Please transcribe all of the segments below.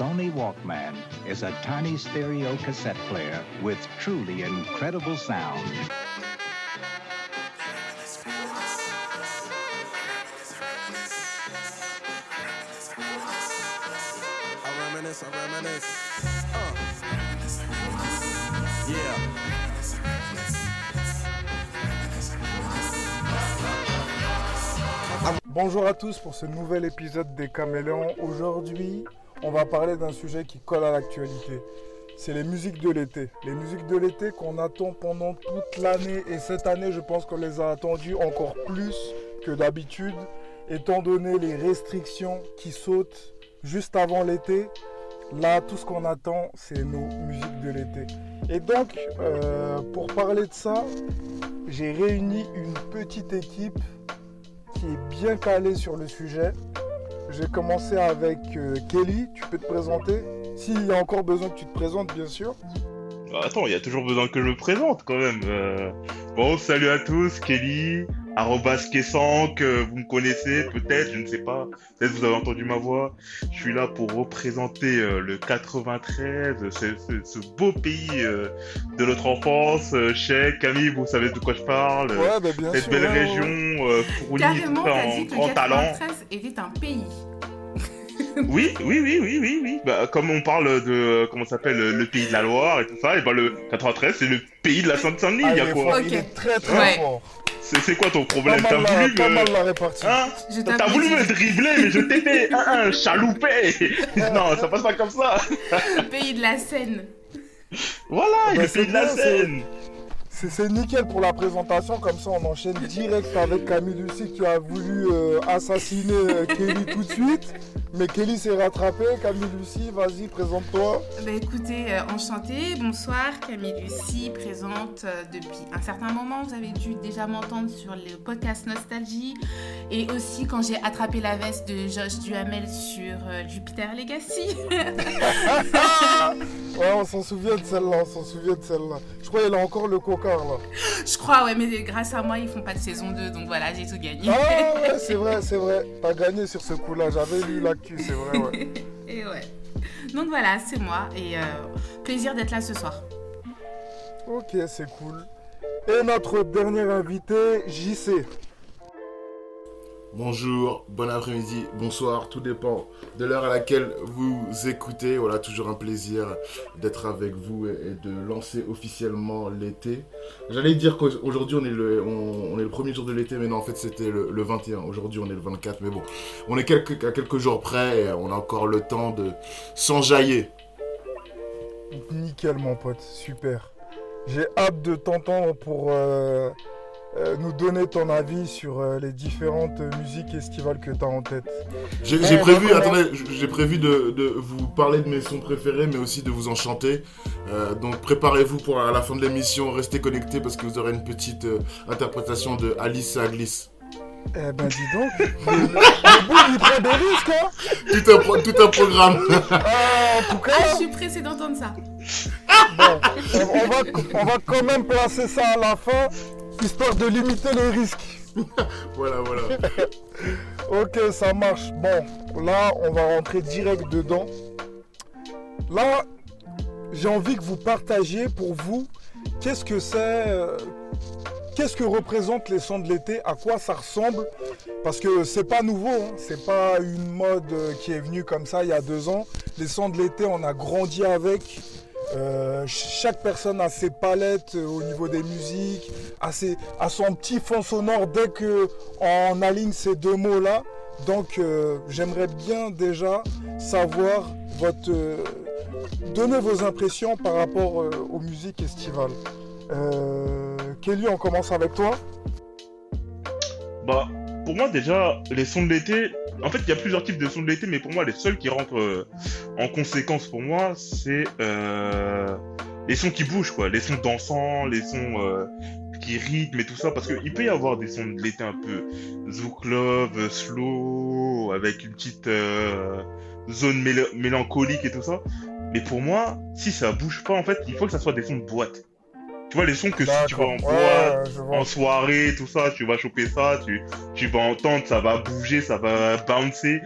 Sony Walkman is a tiny stereo cassette player with truly incredible sound. Uh. Bonjour à tous pour ce nouvel épisode des Caméléons. Aujourd'hui, on va parler d'un sujet qui colle à l'actualité. C'est les musiques de l'été. Les musiques de l'été qu'on attend pendant toute l'année. Et cette année, je pense qu'on les a attendues encore plus que d'habitude, étant donné les restrictions qui sautent juste avant l'été. Là, tout ce qu'on attend, c'est nos musiques de l'été. Et donc, euh, pour parler de ça, j'ai réuni une petite équipe qui est bien calée sur le sujet. J'ai commencé avec euh, Kelly, tu peux te présenter? S'il y a encore besoin que tu te présentes, bien sûr. Bah, attends, il y a toujours besoin que je me présente quand même. Euh, Bon, salut à tous, Kelly, arrobas Kessank, euh, vous me connaissez peut-être, je ne sais pas, peut-être vous avez entendu ma voix. Je suis là pour représenter euh, le 93, ce, ce- ce beau pays euh, de notre enfance. Euh, Cheikh, Camille, vous savez de quoi je parle. Ouais, bah, bien Cette sûr. belle région euh, fournie Carrément, en dit que grand talent. 93 était un pays. Oui, oui, oui, oui, oui, oui. Bah, comme on parle de, euh, comment ça s'appelle, le pays de la Loire et tout ça, et bah le 93, c'est le pays de la Sainte-Saint-Denis, Ah, il y a quoi fort, Ok. il est très très Ouais. fort. C'est c'est quoi ton problème? T'as mal, la, voulu pas me... mal la répartie. Hein? Je T'as voulu me dribbler, mais je t'ai fait un, un chaloupé. Non, ça passe pas comme ça. Le pays de la Seine. Voilà, Bah, le c'est pays de la Seine C'est nickel pour la présentation, comme ça on enchaîne direct avec Camille Lucie qui a voulu euh, assassiner euh, Kelly tout de suite. Mais Kelly s'est rattrapé. Camille Lucie, vas-y, présente-toi. Bah écoutez, euh, enchantée, bonsoir, Camille Lucie, présente depuis un certain moment. Vous avez dû déjà m'entendre sur le podcast Nostalgie et aussi quand j'ai attrapé la veste de Josh Duhamel sur Jupiter Legacy. Ouais, on s'en souvient de celle-là, on s'en souvient de celle-là. Je crois qu'il a encore le cocard là. Je crois, ouais, mais grâce à moi, ils font pas de saison 2, donc voilà, j'ai tout gagné. Ah ouais, c'est vrai, c'est vrai. T'as gagné sur ce coup-là, j'avais lu l'actu, c'est vrai, ouais. Et ouais. Donc voilà, c'est moi et euh, plaisir d'être là ce soir. Ok, c'est cool. Et notre dernier invité, JC. Bonjour, bon après-midi, bonsoir, tout dépend de l'heure à laquelle vous écoutez. Voilà, toujours un plaisir d'être avec vous et de lancer officiellement l'été. J'allais dire qu'aujourd'hui on, est le- on, est le premier jour de l'été, mais non, en fait c'était le, le 21. Aujourd'hui on est le 24, mais bon, on est à quelques jours près et on a encore le temps de s'enjailler. Nickel, mon pote, super. J'ai hâte de t'entendre pour euh, euh, nous donner ton avis sur euh, les différentes musiques estivales que tu as en tête. J'ai on prévu, attendez, j'ai prévu de, de vous parler de mes sons préférés, mais aussi de vous en chanter. Euh, donc préparez-vous pour à la fin de l'émission, restez connectés parce que vous aurez une petite euh, interprétation de Alice à Glisse. Eh ben dis donc, le, le bout il prend des risques, hein Tout un, pro- tout un programme. Ah, En tout Ah, cas, je suis pressée d'entendre ça. bon, on, on va, on va quand même placer ça à la fin, histoire de limiter les risques. voilà, voilà. Ok, ça marche. Bon, là, on va rentrer direct dedans. Là, j'ai envie que vous partagiez pour vous qu'est-ce que c'est, euh, qu'est-ce que représentent les sons de l'été, à quoi ça ressemble? Parce que c'est pas nouveau, hein. c'est pas une mode euh, qui est venue comme ça il y a deux ans. Les sons de l'été, on a grandi avec. Euh, ch- chaque personne a ses palettes euh, au niveau des musiques, a, ses- son petit fond sonore dès que on aligne ces deux mots-là. Donc euh, j'aimerais bien déjà savoir votre... donner vos impressions par rapport aux musiques estivales. Kelly, on commence avec toi. Bah, pour moi déjà, les sons de l'été, en fait, il y a plusieurs types de sons de l'été, mais pour moi, les seuls qui rentrent euh, en conséquence pour moi, c'est euh, les sons qui bougent, quoi. Les sons dansants, les sons euh, qui rythment et tout ça, parce qu'il peut y avoir des sons de l'été un peu zouk love, euh, slow, avec une petite euh, zone méla- mélancolique et tout ça. Mais pour moi, si ça bouge pas, en fait, il faut que ça soit des sons de boîte. Tu vois, les sons que si tu vas en boîte, Ouais, en soirée, tout ça, tu vas choper ça, tu, tu vas entendre, ça va bouger, ça va bouncer.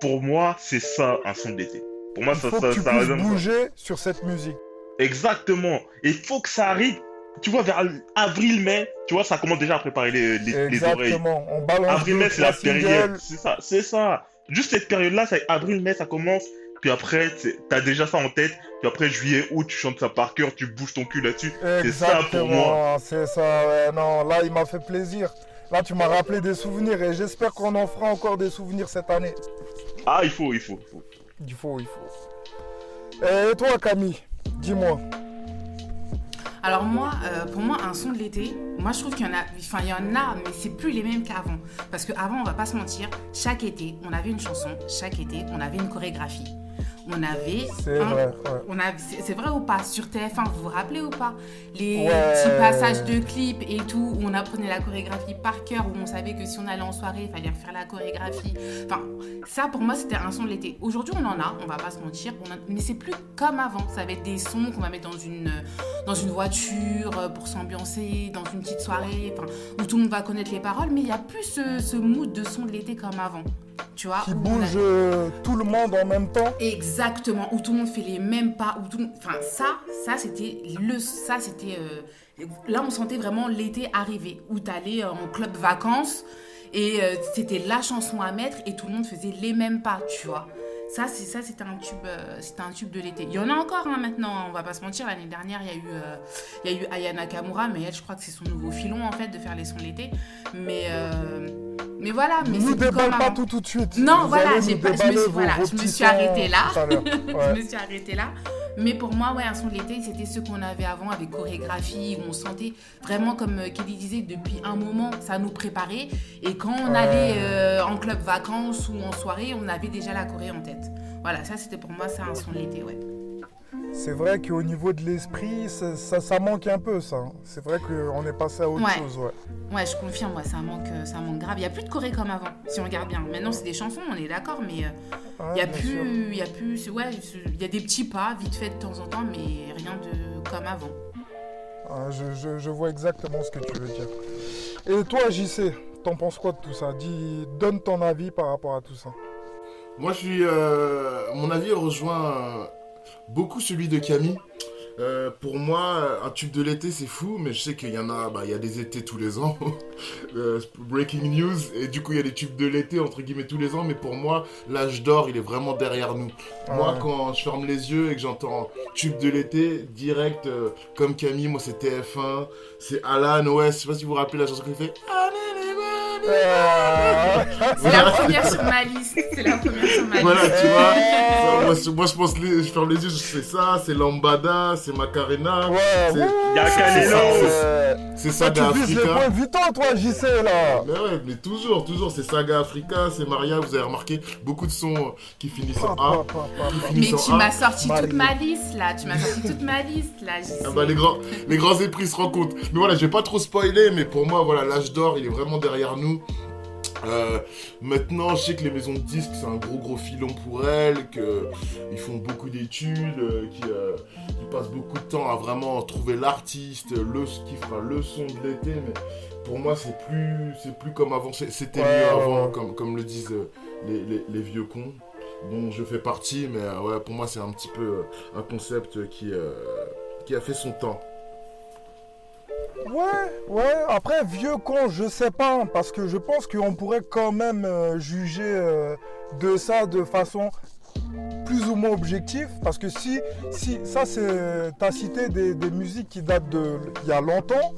Pour moi, c'est ça un son d'été. Pour moi, Il ça, faut ça, que tu ça puisses résonne, ça. bouger sur cette musique. Exactement. Et il faut que ça arrive. Tu vois, vers avril-mai, tu vois, ça commence déjà à préparer les, les, les oreilles. Exactement. On balance Avril-mai, deux, c'est la période. C'est ça, c'est ça. Juste cette période-là, c'est avril-mai, ça commence. Puis après, t'as déjà ça en tête. Puis après, juillet, août, tu chantes ça par cœur, tu bouges ton cul là-dessus. C'est ça pour moi. Exactement, c'est ça. ouais. Non, là, il m'a fait plaisir. Là, tu m'as rappelé des souvenirs et j'espère qu'on en fera encore des souvenirs cette année. Ah, il faut, il faut. il faut. Il faut, il faut. Et toi, Camille, dis-moi. Alors moi, euh, pour moi, un son de l'été, moi je trouve qu'il y en a, enfin il y en a, mais c'est plus les mêmes qu'avant. Parce qu'avant, on va pas se mentir, chaque été, on avait une chanson, chaque été, on avait une chorégraphie. On avait C'est vrai, ouais. on a, c'est vrai ou pas? Sur TF1, vous vous rappelez ou pas? Les Ouais. petits passages de clips et tout, où on apprenait la chorégraphie par cœur, où on savait que si on allait en soirée, il fallait refaire la chorégraphie. Enfin, ça pour moi, c'était un son de l'été. Aujourd'hui, on en a, on va pas se mentir, on a- mais c'est plus comme avant. Ça va être des sons qu'on va mettre dans une, dans une voiture euh, pour s'ambiancer, dans une petite soirée, enfin, où tout le monde va connaître les paroles, mais il n'y a plus ce, ce mood de son de l'été comme avant. Tu vois? Qui a- bouge euh, tout le monde en même temps. Exactement, où tout le monde fait les mêmes pas, Enfin, ça, ça c'était le... Ça, c'était... euh, Là, on sentait vraiment l'été arriver, où t'allais euh, en club vacances, et euh, c'était la chanson à mettre, et tout le monde faisait les mêmes pas, tu vois. Ça, c'est ça, c'était un tube, euh, c'était un tube de l'été. Il y en a encore hein, maintenant, on va pas se mentir. L'année dernière, il y a eu, euh, il y a eu Ayana Kamura, mais elle, je crois que c'est son nouveau filon en fait de faire les sons de l'été. Mais, euh, mais voilà, mais c'est déballe pas tout tout de suite. Non, Vous voilà, pas- je me déballer suis- vos- voilà, je me suis arrêtée là. je me suis arrêtée là. Mais pour moi, ouais, un son de l'été, c'était ce qu'on avait avant avec chorégraphie, où on sentait vraiment, comme euh, Kelly disait, depuis un moment, ça nous préparait. Et quand on allait euh, en club vacances ou en soirée, on avait déjà la choré en tête. Voilà, ça c'était pour moi, c'est un son de l'été, ouais. C'est vrai qu'au niveau de l'esprit, ça, ça, ça manque un peu, ça. hein. C'est vrai qu'on est passé à autre Ouais. chose, ouais. Ouais, je confirme, ouais, ça manque, euh, ça manque grave. Il n'y a plus de choré comme avant, si on regarde bien. Maintenant, c'est des chansons, on est d'accord, mais euh, Ouais, il y a plus, il y a plus, ouais, il y a des petits pas, vite fait de temps en temps, mais rien de comme avant. Ah, je, je- je vois exactement ce que tu veux dire. Et toi, JC, t'en penses quoi de tout ça? Dis, donne ton avis par rapport à tout ça. Moi, je suis. euh, mon avis rejoint euh, beaucoup celui de Camille. Euh, pour moi, un tube de l'été, c'est fou, mais je sais qu'il y en a, bah, il y a des étés tous les ans. Euh, breaking news. Et du coup, il y a des tubes de l'été, entre guillemets, tous les ans. Mais pour moi, l'âge d'or, il est vraiment derrière nous. Moi, Ouais. quand je ferme les yeux et que j'entends tube de l'été, direct, euh, comme Camille, moi, c'est TF1. C'est Alan OS. Je sais pas si vous vous rappelez la chanson qu'il fait. Euh, C'est la première sur ma liste. C'est la première sur ma Voilà, liste. tu vois. Ça, moi, je- moi, je pense, les- je ferme les yeux, je fais ça. C'est Lambada, c'est Macarena. ouais, C'est- ouais, Il y a Canelo. ouais. C'est Ah, Saga tu vises les Africa. points vitaux, toi, JC, là Mais ouais, mais toujours, toujours, c'est Saga Africa, c'est Maria, vous avez remarqué, beaucoup de sons euh, qui finissent en A. Mais finissent tu m'as sorti toute ma liste là. Tu m'as sorti toute ma liste là. j'y Ah bah, les, grands, les grands épris se rencontrent. Mais voilà, je vais pas trop spoiler, mais pour moi, voilà, l'âge d'or, il est vraiment derrière nous. Euh, maintenant, je sais que les maisons de disques, c'est un gros gros filon pour elles, qu'ils font beaucoup d'études, euh, qu'ils euh, passent beaucoup de temps à vraiment trouver l'artiste, le qui fera le son de l'été. Mais pour moi, c'est plus, c'est plus comme avant. C'était Ouais, mieux avant, ouais. comme, comme le disent euh, les, les- les vieux cons, dont je fais partie. Mais euh, ouais, pour moi, c'est un petit peu euh, un concept qui, euh, qui a fait son temps. Ouais, ouais, après, vieux con, je sais pas, parce que je pense qu'on pourrait quand même euh, juger euh, de ça de façon plus ou moins objective, parce que si, si ça c'est, t'as cité des, musiques qui datent de il y a longtemps,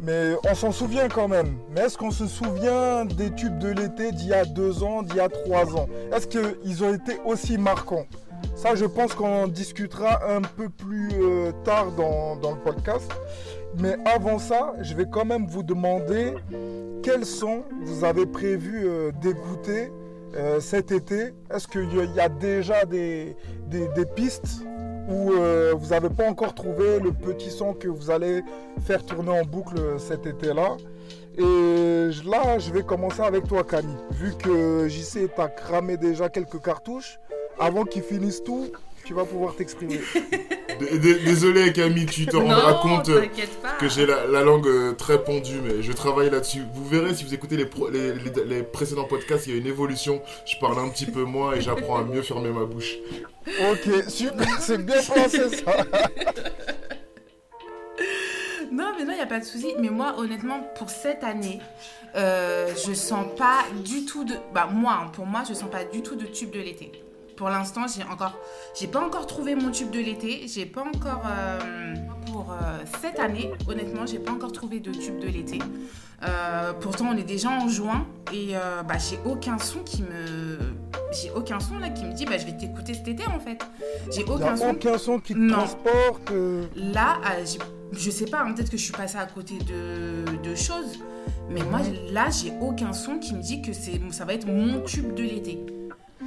mais on s'en souvient quand même. Mais est-ce qu'on se souvient des tubes de l'été d'il y a deux ans, d'il y a trois ans? Est-ce qu'ils ont été aussi marquants? Ça, je pense qu'on en discutera un peu plus euh, tard dans, dans le podcast. Mais avant ça, je vais quand même vous demander quels sons vous avez prévu euh, euh, cet été? Est-ce qu'il y a- déjà des, pistes? Ou euh, vous n'avez pas encore trouvé le petit son que vous allez faire tourner en boucle euh, cet été-là? Et là, je vais commencer avec toi, Camille. Vu que JC t'a cramé déjà quelques cartouches, avant qu'ils finissent tout, tu vas pouvoir t'exprimer. Désolé Camille, tu te rendras non, compte euh, que j'ai la, la langue euh, très pendue, mais je travaille là-dessus. Vous verrez si vous écoutez les, pro- les, les- les précédents podcasts, il y a une évolution. Je parle un petit peu moins et j'apprends à mieux fermer ma bouche. Ok, super, c'est bien pensé ça. Non, mais non, il n'y a pas de souci. Mais moi, honnêtement, pour cette année, euh, je sens pas du tout de. Bah, moi, hein, pour moi, je sens pas du tout de tube de l'été. Pour l'instant, j'ai encore, j'ai pas encore trouvé mon tube de l'été. J'ai pas encore, euh, pour euh, cette année, honnêtement, j'ai pas encore trouvé de tube de l'été. Euh, pourtant, on est déjà en juin et bah, j'ai aucun son qui me, j'ai aucun son là qui me dit, bah, je vais t'écouter cet été en fait. J'ai aucun son. aucun son qui te Non. transporte. Là, je sais pas, hein, peut-être que je suis passée à côté de, de choses, mais moi, là, j'ai aucun son qui me dit que c'est, ça va être mon tube de l'été.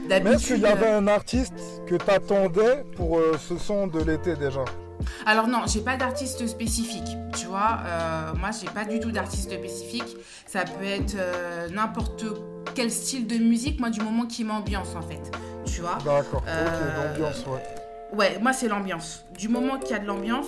Mais est-ce qu'il y avait euh, un artiste que t'attendais pour euh, ce son de l'été déjà Alors non, j'ai pas d'artiste spécifique, tu vois. euh, moi, j'ai pas du tout d'artiste spécifique. Ça peut être euh, n'importe quel style de musique, moi, du moment qui m'ambiance, en fait. Tu vois D'accord, ok, l'ambiance, ouais. Ouais, moi c'est l'ambiance. Du moment qu'il y a de l'ambiance,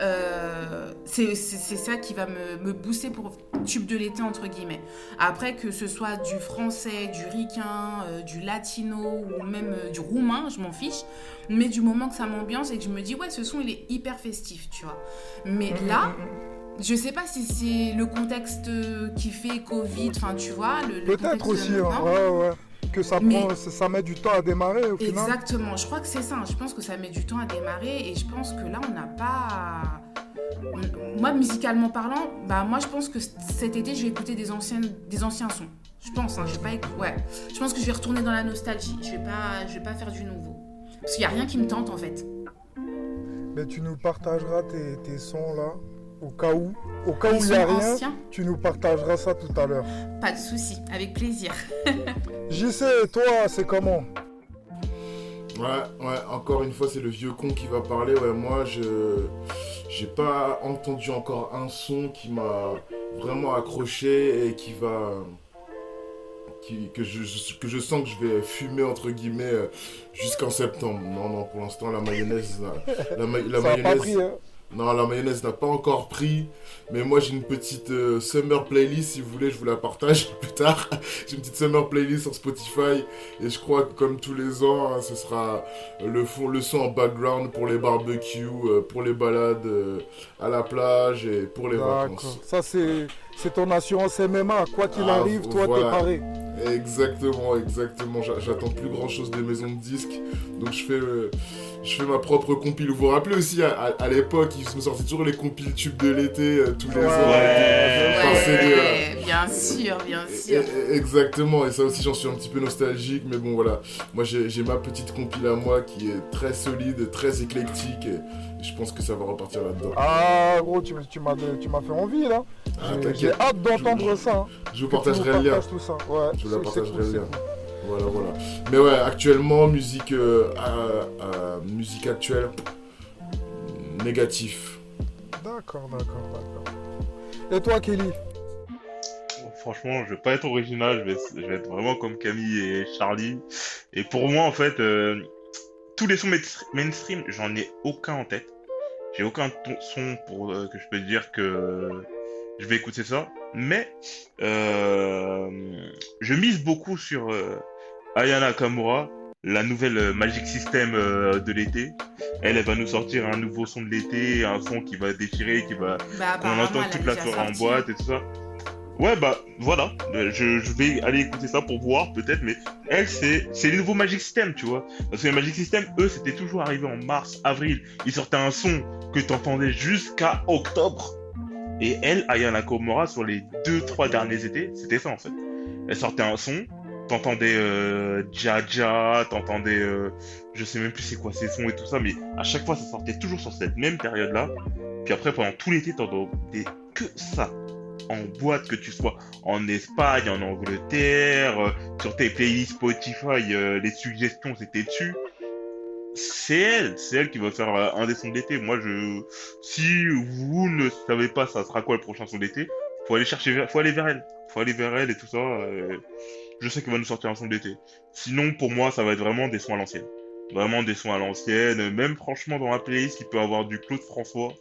euh, c'est ça qui va me, me booster pour tube de l'été, entre guillemets. Après, que ce soit du français, du ricain, euh, du latino ou même euh, du roumain, je m'en fiche. Mais du moment que ça m'ambiance et que je me dis, ouais, ce son il est hyper festif, tu vois. Mais Mm, là, mm, mm. je sais pas si c'est le contexte qui fait Covid, enfin tu vois. Le, le Peut-être aussi, hein, ouais, ouais. Que ça, prend, met du temps à démarrer au final. Exactement, je crois que c'est ça. Je pense que ça met du temps à démarrer et je pense que là, on n'a pas. Moi, musicalement parlant, bah moi, je pense que cet été, je vais écouter des anciens, des anciens sons. Je pense, hein, je vais pas, éc- ouais. Je pense que je vais retourner dans la nostalgie. Je vais pas, je vais pas faire du nouveau, parce qu'il y a rien qui me tente en fait. Mais tu nous partageras tes, tes sons là, au cas où. Au cas où il n'y a sont rien, anciens, tu nous partageras ça tout à l'heure. pas de souci, avec plaisir. JC, toi, c'est comment? Ouais, ouais, encore une fois, c'est le vieux con qui va parler. Ouais, moi, je j'ai pas entendu encore un son qui m'a vraiment accroché et qui va. Qui, que, je, que je sens que je vais fumer entre guillemets euh, jusqu'en septembre. Non, non, pour l'instant, la mayonnaise. La, la ma- la Ça n'a pas mayonnaise. pris, hein Non, la mayonnaise n'a pas encore pris. Mais moi, j'ai une petite euh, summer playlist. Si vous voulez, je vous la partage plus tard. j'ai une petite summer playlist sur Spotify. Et je crois que, comme tous les ans, hein, ce sera le, fond, le son en background pour les barbecues, euh, pour les balades euh, à la plage et pour les vacances. Ça, c'est c'est ton assurance MMA. Quoi qu'il Ah, arrive, toi, voilà. t'es paré. Exactement, exactement. J'a- J'attends plus grand chose des maisons de disques. Donc je fais, euh, je fais ma propre compile. Vous vous rappelez aussi, à, à- à l'époque, ils me sortaient toujours les compiles tubes de l'été euh, tous les Ouais. ans. Ouais. Ouais, bien sûr, bien sûr. Exactement, et ça aussi j'en suis un petit peu nostalgique, mais bon voilà, moi j'ai j'ai ma petite compile à moi qui est très solide, très éclectique, et je pense que ça va repartir là-dedans. Ah, gros, tu, tu m'as tu m'as fait envie là. Ah, J'ai- hâte d'entendre ça. hein. Je vous partagerai le lien. tout ça. Ouais, Je vous la partagerai le lien. cool. Voilà, voilà. Mais ouais, actuellement, musique, euh, musique actuelle, négatif. D'accord, d'accord, d'accord. Et toi, Kelly? Franchement, je vais pas être original, je vais, je vais être vraiment comme Camille et Charlie. Et pour moi, en fait, euh, tous les sons main- mainstream, j'en ai aucun en tête. J'ai aucun ton- son pour euh, que je peux dire que je vais écouter ça. Mais euh, je mise beaucoup sur euh, Ayana Kamura, la nouvelle euh, Magic System euh, de l'été. Elle, elle va nous sortir un nouveau son de l'été, un son qui va déchirer, qui va Bah, on apparemment, entend toute la soirée en boîte et tout ça. Ouais, bah voilà, Euh, je, je vais aller écouter ça pour voir peut-être, mais elle, c'est c'est les nouveaux Magic System, tu vois. Parce que les Magic System, eux, c'était toujours arrivé en mars, avril. Ils sortaient un son que t'entendais jusqu'à octobre. Et elle, Ayana Komora, sur les deux, trois derniers étés, c'était ça en fait. Elle sortait un son, t'entendais euh, Jaja, t'entendais, euh, je sais même plus c'est quoi ces sons et tout ça, mais à chaque fois ça sortait toujours sur cette même période-là. Puis après, pendant tout l'été, t'entendais que ça. En boîte, que tu sois en Espagne, en Angleterre, euh, sur tes playlists Spotify, euh, les suggestions c'était dessus. C'est elle, c'est elle qui va faire euh, un des sons de l'été. Moi, je, si vous ne savez pas ça sera quoi le prochain son de l'été, faut aller chercher, faut aller vers elle, faut aller vers elle et tout ça. je sais qu'elle va nous sortir un son de l'été. Sinon, pour moi, ça va être vraiment des sons à l'ancienne. Vraiment des sons à l'ancienne. Même franchement, dans la playlist, il peut avoir du Claude François.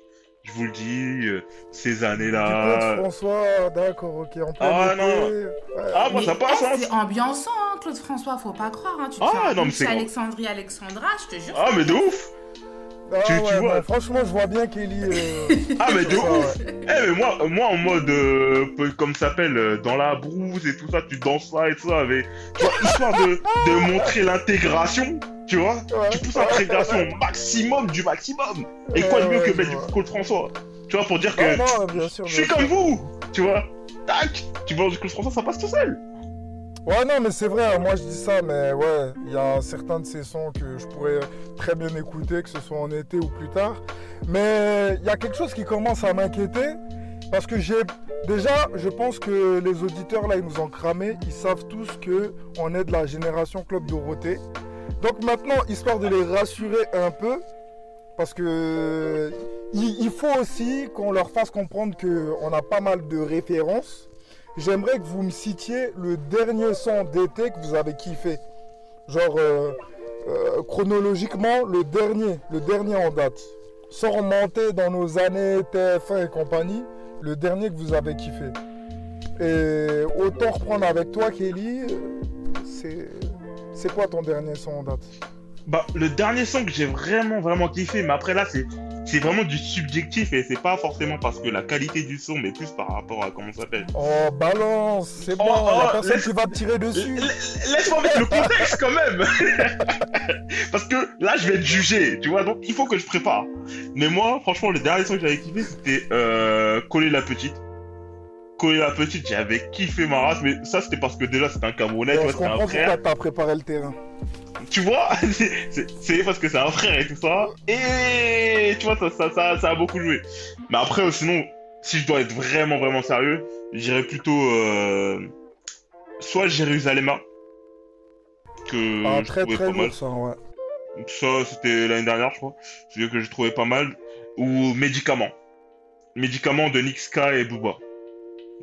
Je vous le dis, euh, ces Du Claude années-là. François, d'accord, ok. On peut Ah, non. Ouais. Ah, moi, Mais, ça passe, eh, hein. C'est ambiançant, hein, Claude François, faut pas croire. Hein. Tu te Ah, non, mais c'est- Alexandrie Alexandra, je te jure. Ah, ça mais de ouf Ah, Tu- vois. franchement, je vois bien Kelly. euh, Ah, mais de ça, ouf ouais. Eh, mais moi, moi en mode, euh, comme ça s'appelle, dans la brousse et tout ça, tu danses là et tout ça, avec, tu vois, histoire de, de montrer l'intégration, tu vois Ouais. Tu pousses l'intégration au maximum du maximum Et quoi de mieux que mettre du vois. Claude François Tu vois, pour dire que Non, non, bien sûr. je suis comme vous Tu vois Tac Tu vois du Claude François, ça passe tout seul Ouais, non, mais c'est vrai, hein, moi je dis ça, mais ouais, il y a certains de ces sons que je pourrais très bien écouter, que ce soit en été ou plus tard. Mais il y a quelque chose qui commence à m'inquiéter, parce que j'ai. Déjà, je pense que les auditeurs là, ils nous ont cramé, ils savent tous que on est de la génération Club Dorothée. Donc maintenant, histoire de les rassurer un peu, parce que il, faut aussi qu'on leur fasse comprendre qu'on a pas mal de références. J'aimerais que vous me citiez le dernier son d'été que vous avez kiffé. Genre, euh, euh, chronologiquement, le dernier, le dernier en date. Sans remonter dans nos années TF1 et compagnie, le dernier que vous avez kiffé. Et autant reprendre avec toi, Kelly, c'est, c'est quoi ton dernier son en date? Bah, le dernier son que j'ai vraiment, vraiment kiffé, mais après là, c'est, c'est vraiment du subjectif et c'est pas forcément parce que la qualité du son, mais plus par rapport à comment ça s'appelle. Oh, balance, c'est bon, Oh, oh, personne laisse- qui va tirer dessus. La- Laisse-moi mettre le contexte quand même Parce que là, je vais être jugé, tu vois, donc il faut que je prépare. Mais moi, franchement, le dernier son que j'avais kiffé, c'était euh, Coller la petite. Coller la petite, j'avais kiffé ma race, mais ça, c'était parce que déjà, c'était un Camerounais, tu vois, je c'était un frère. t'as préparé le terrain. Tu vois, c'est- c'est c'est parce que c'est un frère et tout ça. Et tu vois, ça, ça, ça, ça a beaucoup joué. Mais après, sinon, si je dois être vraiment, vraiment sérieux, j'irais plutôt euh, soit Jérusalem que Ah, je très trouvais très pas mal. ça, ouais. Ça, c'était l'année dernière, je crois. Celui que j'ai trouvé pas mal. Ou Médicaments. Médicaments de Nixka et Booba.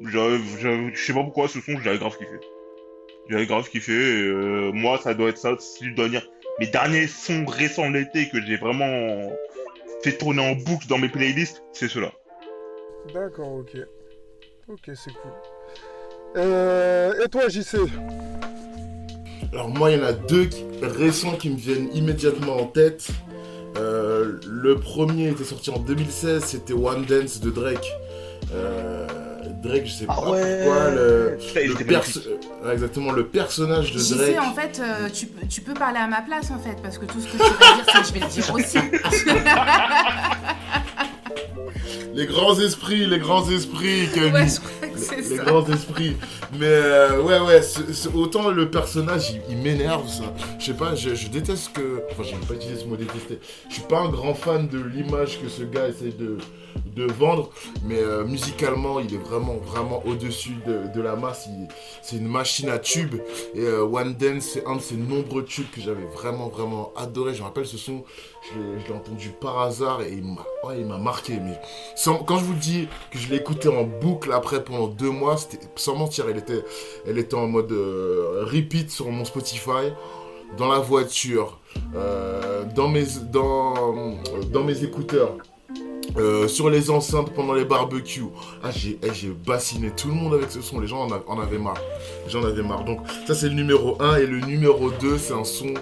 Je sais pas pourquoi ce son, j'avais grave kiffé. J'avais grave kiffé. et, euh, moi, ça doit être ça, si je dois dire. Mes derniers sons récents de l'été que j'ai vraiment fait tourner en boucle dans mes playlists, c'est ceux-là. D'accord, ok. Ok, c'est cool. Euh, et toi, JC Alors moi, il y en a deux qui- récents qui me viennent immédiatement en tête. Euh, le premier était sorti en 2016, c'était One Dance de Drake. Euh, Drake, je sais pas Ah ouais. pourquoi, le, le était perso- euh, exactement le personnage de Drake. en fait, euh, tu, peux- tu peux parler à ma place, en fait, parce que tout ce que tu vas dire, c'est que je vais le dire aussi. Les grands esprits, les grands esprits, Camille. ouais, je crois que les, c'est les ça. grands esprits. Mais euh, ouais, ouais, c'est- c'est- autant le personnage, il, il m'énerve, ça. Je sais pas, je, je déteste que. Enfin, j'aime pas utiliser ce mot détester. Je suis pas un grand fan de l'image que ce gars essaie de, de vendre, mais euh, musicalement, il est vraiment, vraiment au-dessus de, de la masse. C'est une machine à tubes. Et euh, One Dance, c'est un de ces nombreux tubes que j'avais vraiment, vraiment adoré. Je me rappelle ce son, je l'ai- entendu par hasard et il m'a marqué. Mais quand je vous dis que je l'ai écouté en boucle après pendant deux mois, sans mentir, elle était, elle était en mode euh, repeat sur mon Spotify, dans la voiture, dans, mes, dans mes écouteurs. Euh, sur les enceintes pendant les barbecues. Ah, j'ai eh, bassiné tout le monde avec ce son. Les gens en, avaient marre. Les gens en avaient marre. Donc, ça, c'est le numéro 1. Et le numéro 2, c'est un son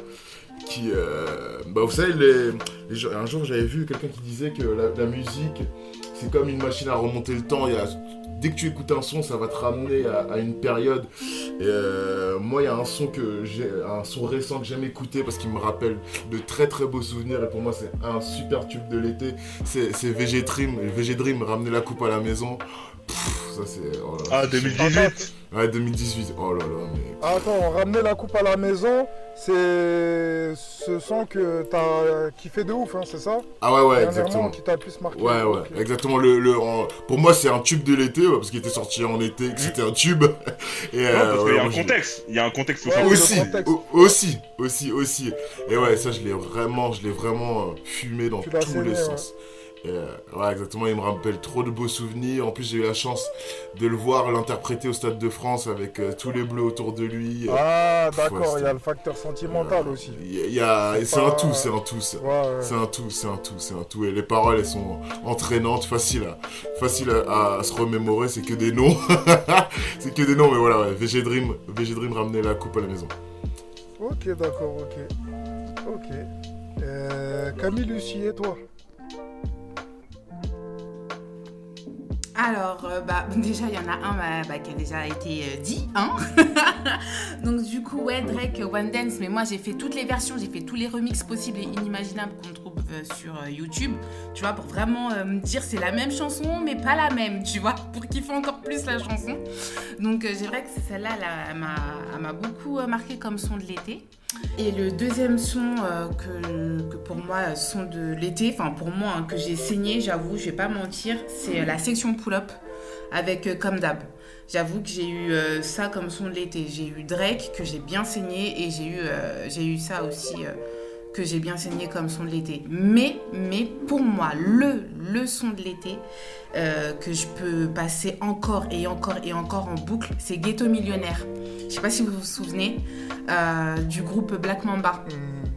qui. euh, bah, vous savez, les, un jour, j'avais vu quelqu'un qui disait que la, la musique, c'est comme une machine à remonter le temps. Il y a, dès que tu écoutes un son, ça va te ramener à, une période. Euh, moi, il y a un son que j'ai, un son récent que j'aime écouter parce qu'il me rappelle de très très beaux souvenirs. Et pour moi, c'est un super tube de l'été. C'est, c'est VG Dream. VG Dream, ramener la coupe à la maison. Ça c'est. oh là, Ah, c'est- 2018 Ouais, 2018. Oh là là, mais. Attends, ramener la coupe à la maison, c'est ce son que t'as kiffé de ouf, hein, c'est ça? Ah ouais, ouais, exactement. qui t'a plus marqué. Ouais, ouais, exactement. Le, le, en- pour moi, c'est un tube de l'été, ouais, parce qu'il était sorti en été, que c'était un tube. Et, Non, euh, parce qu'il y a un contexte. Il y a un contexte Ouais. Aussi, contexte. aussi, aussi, aussi. Et ouais, ça, je l'ai vraiment, je l'ai vraiment euh, fumé dans Tu tous les sens. Euh, ouais, exactement, il me rappelle trop de beaux souvenirs. En plus, j'ai eu la chance de le voir l'interpréter au Stade de France avec euh, tous les bleus autour de lui. Ah, Pff, ouais, d'accord, il y a le facteur sentimental aussi. Y a- C'est un tout, c'est un tout. c'est- Ouais, ouais. C'est un tout, c'est un tout, c'est un tout. Et les paroles, elles sont entraînantes, faciles à, facile à, à se remémorer. C'est que des noms. c'est que des noms, mais voilà, ouais. VG Dream, VG Dream ramenait la coupe à la maison. Ok, d'accord, ok. Ok. Euh, Camille Lucie et toi? Alors, euh, bah, déjà, il y en a un bah, bah, qui a déjà été euh, dit, hein. Donc, du coup, ouais, Drake, euh, One Dance, mais moi, j'ai fait toutes les versions, j'ai fait tous les remixes possibles et inimaginables qu'on trouve euh, sur euh, YouTube, tu vois, pour vraiment euh, me dire c'est la même chanson, mais pas la même, tu vois, pour kiffer encore plus la chanson. Donc, c'est vrai que celle-là, là, elle m'a- beaucoup marqué comme son de l'été. Et le deuxième son que, pour moi son de l'été, enfin pour moi hein, que j'ai saigné, j'avoue, je vais pas mentir, c'est la section pull-up avec euh, Comme d'hab. J'avoue que j'ai eu ça comme son de l'été. J'ai eu Drake que j'ai bien saigné et j'ai eu, j'ai eu ça aussi que j'ai bien saigné comme son de l'été. Mais, mais pour moi, le, le son de l'été euh, que je peux passer encore et encore et encore en boucle, c'est Ghetto Millionnaire. Je sais pas si vous vous souvenez euh, du groupe Black Mamba. Hmm,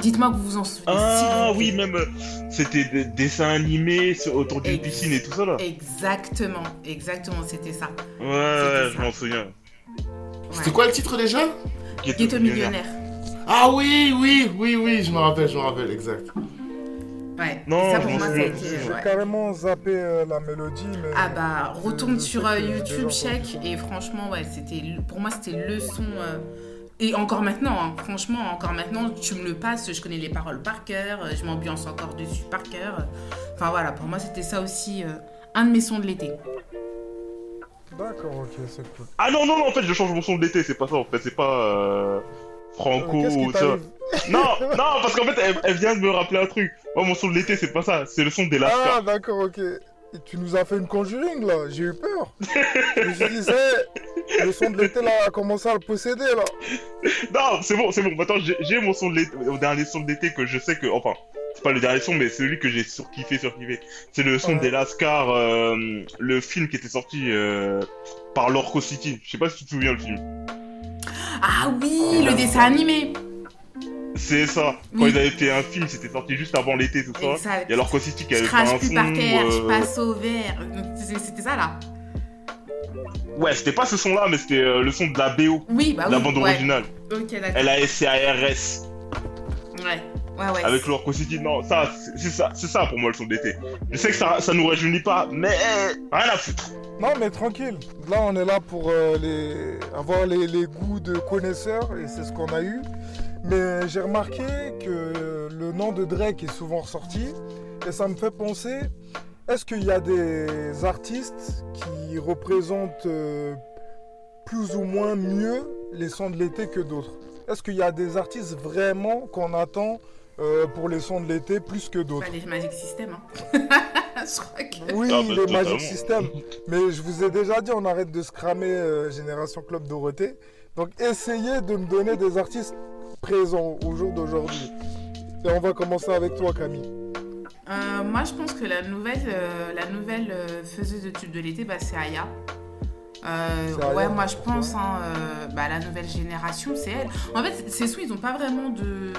Dites-moi que vous vous en souvenez. Ah oui, même euh, c'était des dessins animés autour d'une Ex- piscine et tout ça là. Exactement, exactement, c'était ça. Ouais, je m'en souviens. Ouais. C'était quoi le titre déjà? Ghetto Millionnaire. Ah oui, oui, oui, oui, je me rappelle, je me rappelle, exact. Ouais. Non, ça pour moi, ça a souviens. été. J'ai ouais. carrément zappé euh, la mélodie, mais... Ah bah retourne sur euh, YouTube check et franchement ouais c'était le- pour moi c'était le son euh, et encore maintenant hein, franchement encore maintenant tu me le passes je connais les paroles par cœur je m'ambiance encore dessus par cœur enfin voilà pour moi c'était ça aussi euh, un de mes sons de l'été D'accord, ok, c'est cool. Ah non, non, non, en fait, je change mon son de l'été, c'est pas ça, en fait, c'est pas euh, Euh, Franco ou ça. Non, non, parce qu'en fait, elle, elle vient de me rappeler un truc. Moi, mon son de l'été, c'est pas ça, c'est le son des Ah, Lascar. d'accord, ok. Et tu nous as fait une conjuring, là. J'ai eu peur. je me suis dit, c'est- le son de l'été, là, a commencé à le posséder, là. Non, c'est bon, c'est bon. Maintenant, j'ai mon son de l'été, au dernier son de l'été que je sais que, enfin, c'est pas le dernier son, mais celui que j'ai surkiffé, surkiffé. C'est le son Ouais. des Lascar, euh, le film qui était sorti euh, par Lorco City. Je sais pas si tu te souviens le film. Ah oui le dessin animé C'est ça. Quand Oui. ils avaient fait un film, c'était sorti juste avant l'été, tout ça. Exact. Il y a Lorco City qui je avait fait un plus son. par terre je euh, passe au vert c'était ça là Ouais, c'était pas ce son-là, mais c'était euh, le son de la BO, oui bah la oui bande ouais. originale. ok d'accord L-A-S-C-A-R-S. ouais ouais ouais Avec Lorco City. Non, ça, c'est ça, c'est ça pour moi le son d'été. Je sais que ça, ça nous rajeunit pas, mais rien à foutre. Non, mais tranquille. Là, on est là pour euh, les... avoir les, les goûts de connaisseurs, et c'est ce qu'on a eu. Mais j'ai remarqué que le nom de Drake est souvent ressorti, et ça me fait penser, est-ce qu'il y a des artistes qui représentent euh, plus ou moins mieux les sons de l'été que d'autres? Est-ce qu'il y a des artistes vraiment qu'on attend euh, pour les sons de l'été plus que d'autres Bah, les Magic System hein. je crois que Oui, Ah, bah, les. Magic System. Mais je vous ai déjà dit, on arrête de se cramer euh, Génération Club Dorothée. Donc essayez de me donner des artistes présents au jour d'aujourd'hui. Et on va commencer avec toi, Camille. Euh, moi, je pense que la nouvelle, euh, la nouvelle euh, faiseuse de tube de l'été, bah, c'est Aya. Euh, C'est ouais, moi je pense, hein, euh, bah, la nouvelle génération, c'est elle. En fait, ces sous, ils n'ont pas vraiment de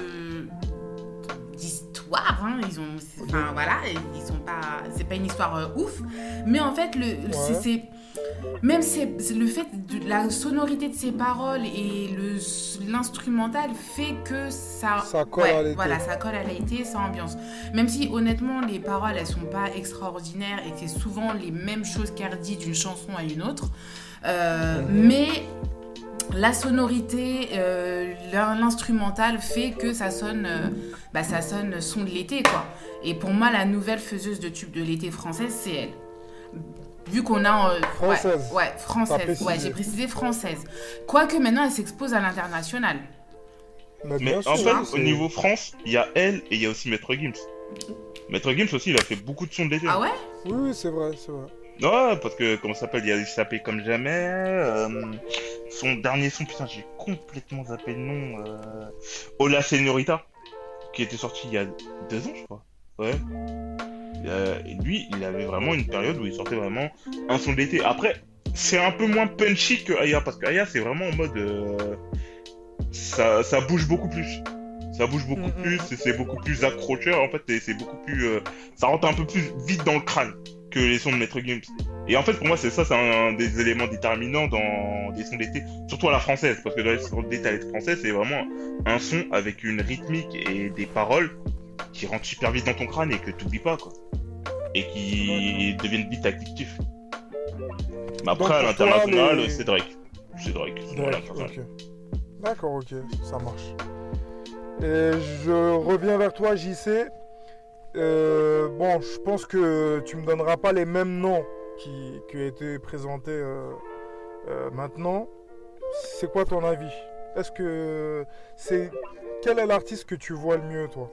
hein. ils ont, c'est- enfin voilà, ils sont pas, c'est pas une histoire euh, ouf, mais en fait, le, c'est- c'est, même c'est, le fait de la sonorité de ses paroles et le l'instrumental fait que ça, Ça colle à l'été. voilà, ça colle à l'été, ça ambiance. Même si honnêtement les paroles elles sont pas extraordinaires et que c'est souvent les mêmes choses qu'elle dit d'une chanson à une autre, Euh, mais la sonorité, euh, l'in- l'instrumental fait que ça sonne, euh, bah, ça sonne son de l'été quoi. Et pour moi la nouvelle faiseuse de tubes de l'été française c'est elle. Vu qu'on a euh, Française. ouais, française, ouais j'ai précisé française. Quoique maintenant elle s'expose à l'international. Mais, Mais en fait, hein, au niveau France, il y a elle et il y a aussi Maître Gims. Maître Gims aussi, il a fait beaucoup de sons de l'été. Ah ouais? Oui, oui, c'est vrai, c'est vrai. Ouais, parce que, comment ça s'appelle, il y a eu Sapé comme jamais. euh, son dernier son, putain, j'ai complètement zappé le nom. Euh... Hola Señorita, qui était sorti il y a deux ans, je crois. Ouais. Euh, et lui, il avait vraiment une période où il sortait vraiment un son d'été. Après, c'est un peu moins punchy que Aya, parce que Aya, c'est vraiment en mode. euh, ça, ça bouge beaucoup plus. Ça bouge beaucoup plus, c'est beaucoup plus accrocheur, en fait, et c'est beaucoup plus. euh, ça rentre un peu plus vite dans le crâne que les sons de Maître Games. Et en fait, pour moi, c'est ça, c'est un, des éléments déterminants dans des sons d'été, surtout à la française, parce que dans les sons d'été à l'été français, c'est vraiment un son avec une rythmique et des paroles qui rentrent super vite dans ton crâne et que tu oublies pas, quoi. Et qui deviennent vite addictifs. Mais après, Donc, à l'international, les- c'est Drake. C'est Drake. c'est Ouais, l'international. ok. D'accord, ok, ça marche. Et je reviens vers toi, JC. Euh, bon, je pense que tu me donneras pas les mêmes noms qui, qui ont été présentés euh, euh, maintenant. C'est quoi ton avis? Est-ce que c'est quel est l'artiste que tu vois le mieux, toi?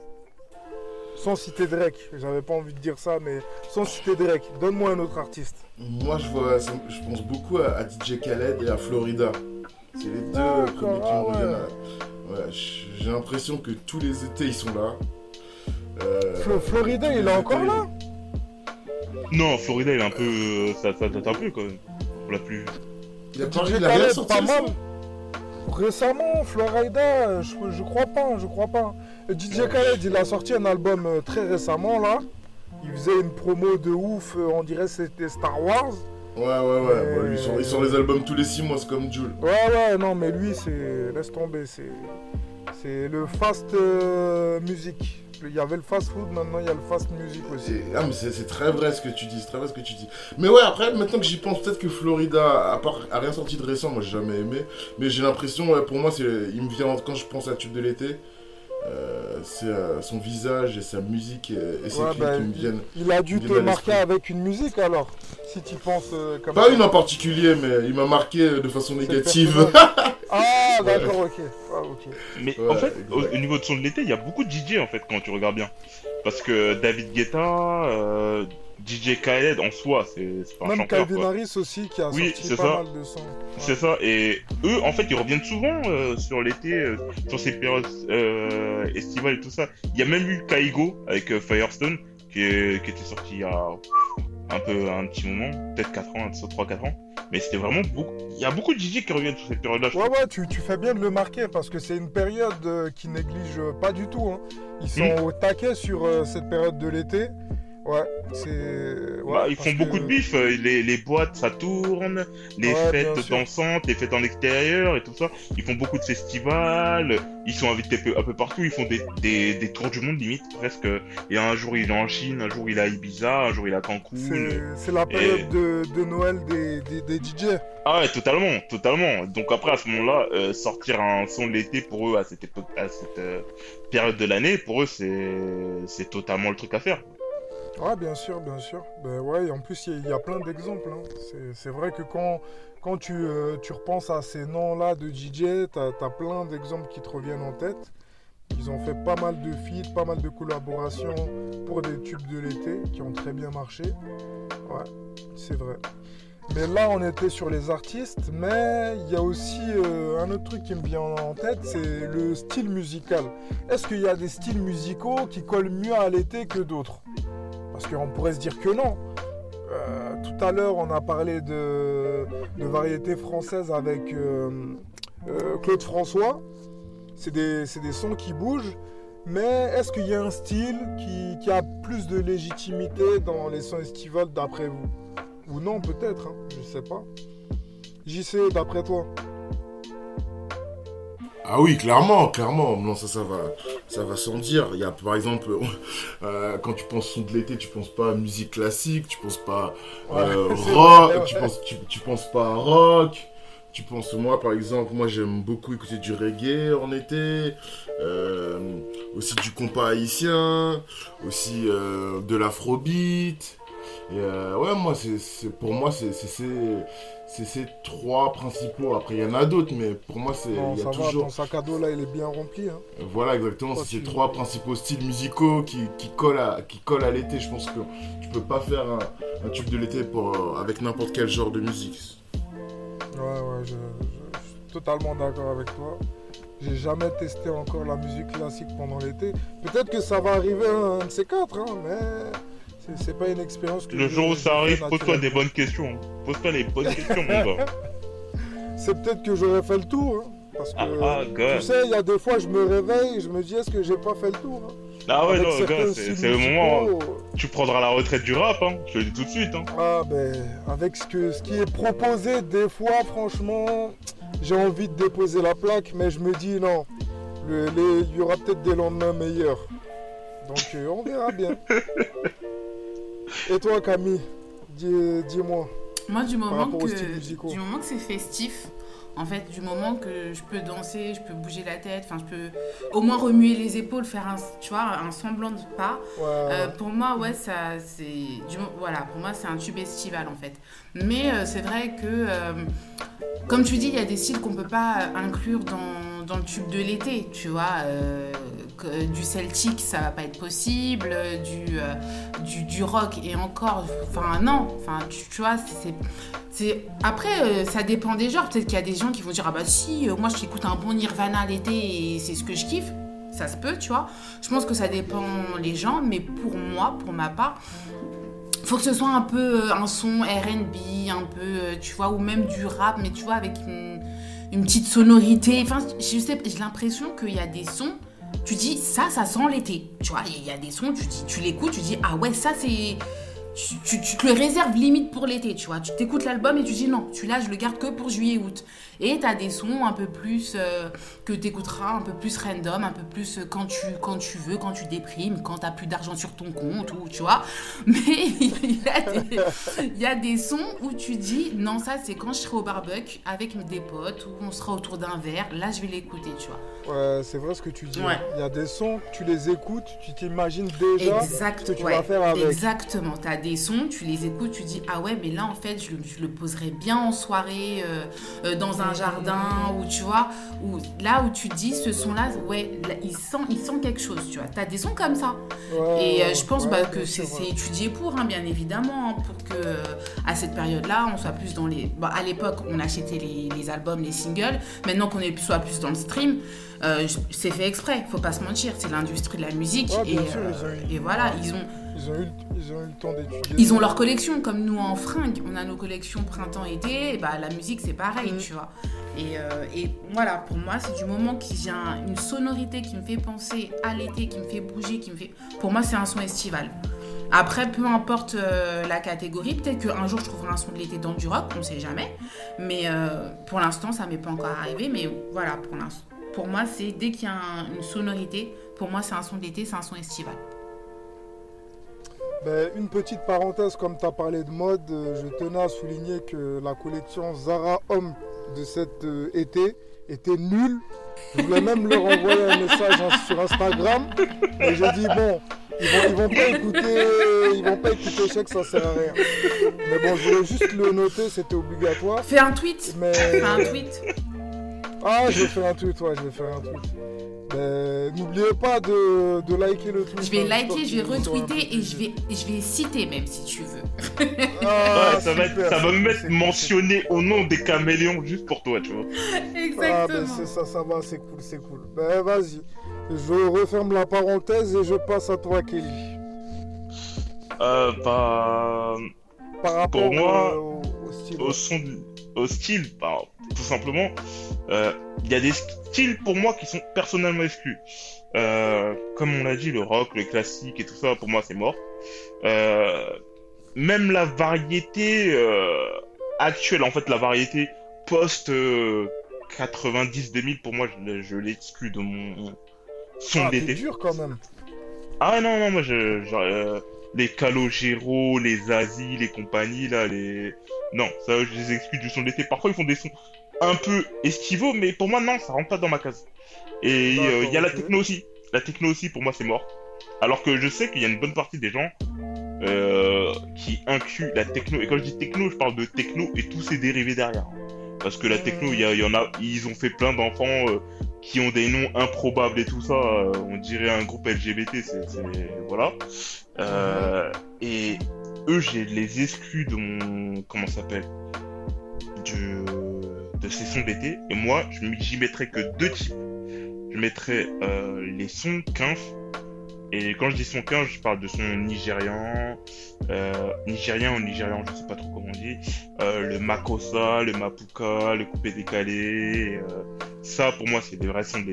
Sans citer Drake. J'avais pas envie de dire ça, mais sans citer Drake. Donne-moi un autre artiste. Moi, je, vois, je pense beaucoup à, à DJ Khaled et à Florida. C'est les deux D'accord, premiers qui ah me reviennent. j- j'ai l'impression que tous les étés, ils sont là. Euh, Flo- Florida, il est encore là Non, Florida, il est un peu. euh, Ça, ça date un peu, quand même. On l'a plus. Il a DJ pas, il a rien Khaled, sorti pas récemment mal. Récemment, Florida, je, je crois pas, je crois pas. DJ Khaled, il a sorti un album euh, très récemment là. Il faisait une promo de ouf, euh, on dirait c'était Star Wars. Ouais, ouais, ouais. Euh, Bon, lui, il sort, il sort les albums tous les 6 mois, c'est comme Jules. Ouais, ouais, non, mais lui, c'est. Laisse tomber, c'est. C'est le fast euh, music. Il y avait le fast food, maintenant il y a le fast music aussi. C'est- Ah, mais c'est très vrai ce que tu dis, c'est très vrai ce que tu dis. Mais ouais, après, maintenant que j'y pense, peut-être que Florida, à part, a rien sorti de récent, moi j'ai jamais aimé. Mais j'ai l'impression, ouais, pour moi, c'est, il me vient quand je pense à Tube de l'été, euh, c'est euh, son visage et sa musique et, et ses Ouais, clips bah, qui me viennent. il a dû te marquer avec une musique alors, si tu penses euh, comme Pas ça. une en particulier, mais il m'a marqué de façon négative. Ah, d'accord, ok. Ok. Mais Ouais, en fait, au, niveau de son de l'été, il y a beaucoup de DJ en fait quand tu regardes bien. Parce que David Guetta, euh, DJ Khaled en soi, c'est pas un Même chanteur. Calvin. Harris aussi qui a Oui, sorti c'est pas ça. mal de sons. C'est ça. Et eux, en fait, ils reviennent souvent euh, sur l'été, euh, sur ces périodes euh, estivales et tout ça. Il y a même eu Kaigo avec euh, Firestone qui, est- qui était sorti il y a un peu un petit moment, peut-être 4 ans, 3-4 ans. Mais c'était vraiment beaucoup. Il y a beaucoup de DJ qui reviennent sur cette période-là. Ouais, ouais, tu, tu fais bien de le marquer parce que c'est une période euh, qui néglige pas du tout. hein. Ils sont Hmm. au taquet sur euh, cette période de l'été. Ouais, c'est. ouais, Bah, ils font beaucoup que- de bif, euh, les, les boîtes ça tourne, les Ouais, fêtes dansantes, les fêtes en extérieur et tout ça. Ils font beaucoup de festivals, ils sont invités un peu, partout, ils font des, des, des tours du monde limite presque. Et un jour il est en Chine, un jour il est à Ibiza, un jour il est à Cancun. C'est la période de, de Noël des, des, des DJ. Ah ouais, totalement, totalement. Donc après à ce moment-là, euh, sortir un son de l'été pour eux à cette époque, à cette euh, période de l'année, pour eux c'est c'est totalement le truc à faire. Ouais, bien sûr, bien sûr. Ben ouais, en plus, il y, a- plein d'exemples. hein. C'est- vrai que quand, euh, tu repenses à ces noms-là de DJ, tu as, plein d'exemples qui te reviennent en tête. Ils ont fait pas mal de feats, pas mal de collaborations pour des tubes de l'été qui ont très bien marché. Ouais, c'est vrai. Mais là, on était sur les artistes, mais il y a aussi euh, un autre truc qui me vient en tête, c'est le style musical. Est-ce qu'il y a des styles musicaux qui collent mieux à l'été que d'autres? Parce qu'on pourrait se dire que non. Euh, tout à l'heure, on a parlé de, de variété française avec euh, euh, Claude François. C'est des, sons qui bougent. Mais est-ce qu'il y a un style qui, a plus de légitimité dans les sons estivales d'après vous? Ou non, peut-être, hein, je sais pas. JC, d'après toi Ah oui, clairement, clairement. Non, ça, ça va, ça va sans dire. Il y a, par exemple, euh, quand tu penses son de l'été, tu penses pas à musique classique, tu penses pas euh, Ouais, rock, vrai, ouais. tu penses, tu, tu penses pas à rock. Tu penses, moi, par exemple, moi, j'aime beaucoup écouter du reggae en été, euh, aussi du compas haïtien, aussi de l'afrobeat. Et euh, ouais, moi, c'est- pour moi, c'est, c'est, ces trois principaux. Après, il y en a d'autres, mais pour moi, c'est, Non, il y ça a va, toujours. ton sac à dos là, il est bien rempli. Hein. Voilà, exactement. C'est ces trois principaux styles musicaux qui, qui collent à, qui collent à l'été. Je pense que tu peux pas faire un, un tube de l'été pour, euh, avec n'importe quel genre de musique. Ouais, ouais, je, je- je suis totalement d'accord avec toi. J'ai jamais testé encore la musique classique pendant l'été. Peut-être que ça va arriver un de ces quatre, hein, mais c'est- pas une expérience que Le jour où ça arrive, pose-toi des bonnes questions. Pose-toi les bonnes questions, mon gars. C'est peut-être que j'aurais fait le tour. hein, parce que, Ah, ah, tu sais, il y a des fois, je me réveille et je me dis, est-ce que j'ai pas fait le tour hein? Ah ouais, Avec non, gars, c'est le moment. musicaux, Tu prendras la retraite du rap, hein. Je te le dis tout de suite, hein. Ah ben, avec ce, que, ce qui est proposé, des fois, franchement, j'ai envie de déposer la plaque, mais je me dis non, le- il y aura peut-être des lendemains meilleurs. Donc euh, on verra bien. Et toi Camille, dis- dis-moi. Moi, du moment, que, du moment que c'est festif, en fait, du moment que je peux danser, je peux bouger la tête, enfin, je peux au moins remuer les épaules, faire un, tu vois, un semblant de pas. Ouais, Euh, pour moi, ouais, ça, c'est, du, voilà, pour moi, c'est un tube estival en fait. Mais euh, c'est vrai que, euh, comme tu dis, il y a des styles qu'on peut pas inclure dans, dans le tube de l'été, tu vois. euh, du celtique, ça va pas être possible, euh, du, du, rock et encore, enfin non, enfin tu, tu vois, c'est, après euh, ça dépend des genres. Peut-être qu'il y a des gens qui vont dire ah bah si, moi je t'écoute un bon Nirvana l'été et c'est ce que je kiffe. Ça se peut, tu vois. Je pense que ça dépend les gens, mais pour moi, pour ma part, faut que ce soit un peu un son R&B, un peu, tu vois, ou même du rap, mais tu vois, avec une, une petite sonorité. Enfin, je sais, j'ai l'impression qu'il y a des sons, tu dis, ça, ça sent l'été. Tu vois, il y a des sons, tu, dis, tu l'écoutes, tu dis, ah ouais, ça, c'est... Tu, tu- tu te le réserves limite pour l'été, tu vois. Tu t'écoutes l'album et tu dis non, celui-là, je le garde que pour juillet-août. Et t'as des sons un peu plus euh, que t'écouteras, un peu plus random, un peu plus euh, quand tu, quand tu veux, quand tu déprimes, quand t'as plus d'argent sur ton compte, ou tu vois. Mais il y, a des- il y a des sons où tu dis non, ça c'est quand je serai au barbecue avec des potes, ou on sera autour d'un verre, là je vais l'écouter, tu vois. Ouais, c'est vrai ce que tu dis. Ouais. Il y a des sons, tu les écoutes, tu t'imagines déjà Exact, ce que tu ouais, vas faire avec. Exactement. Tu as des sons, tu les écoutes, tu dis Ah ouais, mais là en fait, je le, je le poserais bien en soirée, euh, dans un jardin, ou tu vois, ou là où tu dis ce son-là, ouais, là, il, sent, il sent quelque chose, tu vois. Tu as des sons comme ça. Ouais, Et euh, je pense ouais, bah, que c'est étudié pour, hein, bien évidemment, hein, pour que euh, à cette période-là, on soit plus dans les. Bah, à l'époque, on achetait les, les albums, les singles. Maintenant qu'on soit plus dans le stream, euh, c'est fait exprès. Faut pas se mentir, c'est l'industrie de la musique. Ouais, sûr, euh, et voilà, ils ont. Ils ont eu, ils ont eu le temps d'étudier. Ils ont leur collection, comme nous en fringues, on a nos collections printemps-été, et bah la musique c'est pareil, Mm. tu vois. Et, euh, et voilà, pour moi, c'est du moment qu'il y a un- une sonorité qui me fait penser à l'été, qui me fait bouger, qui me fait. Pour moi, c'est un son estival. Après, peu importe euh, la catégorie, peut-être qu'un jour je trouverai un son de l'été dans du rock, on sait jamais. Mais euh, pour l'instant, ça m'est pas encore arrivé. Mais voilà, pour l'instant. Pour moi, c'est dès qu'il y a un- une sonorité, pour moi, c'est un son d'été, c'est un son estival. Ben, une petite parenthèse, comme tu as parlé de mode, euh, je tenais à souligner que la collection Zara Homme de cet euh, été était nulle. Je voulais même leur envoyer un message sur Instagram, mais j'ai dit bon, ils vont, ils vont pas écouter, ils vont pas écouter, je sais que ça sert à rien. Mais bon, je voulais juste le noter, c'était obligatoire. Fais un tweet Mais Fais un tweet ah, je vais faire un tweet, ouais, je vais faire un tweet. Ben, n'oubliez pas de, de liker le tweet. Je vais hein, liker, je vais retweeter et je vais, je vais citer même si tu veux. Ah, Ouais, ça va, être- super, ça va me mettre mentionné au nom des caméléons juste pour toi, tu vois. Ah ben c'est ça, ça va, c'est cool, c'est cool. Ben vas-y, je referme la parenthèse et je passe à toi Kelly. Euh, bah, Par rapport moi, au, au style. au son, au style, bah, tout simplement, euh, il y a des styles pour moi qui sont personnellement exclus. Euh, comme on l'a dit, le rock, le classique et tout ça, pour moi, c'est mort. Euh, même la variété euh, actuelle, en fait, la variété post euh, 90-2000, pour moi, je, je l'exclus de mon son Ah, d'été. dur quand même. Ah non, non, moi, je, genre, euh, les Calogero, les Asie, les compagnies, là, les... Non, ça, je les exclus du son de l'été. Parfois, ils font des sons un peu estivaux, mais pour moi, non, ça rentre pas dans ma case. Et euh, il y a la techno aussi. La techno aussi, pour moi, c'est mort. Alors que je sais qu'il y a une bonne partie des gens euh, qui incluent la techno. Et quand je dis techno, je parle de techno et tous ses dérivés derrière. Parce que la techno, il y, en a, ils ont fait plein d'enfants euh, qui ont des noms improbables et tout ça. euh, on dirait un groupe LGBT, c'est, voilà. Et eux, j'ai les exclus de mon, comment s'appelle, de, de ces sons d'été. Et moi, j'y mettrais que deux types. je mettrais euh, les sons quinf. Et quand je dis son quinf, je parle de son nigérian, euh, nigérien ou nigérian, je sais pas trop comment on dit. Euh, le makossa, le mapuka, le coupé décalé. euh, ça, pour moi, c'est des vrais sons.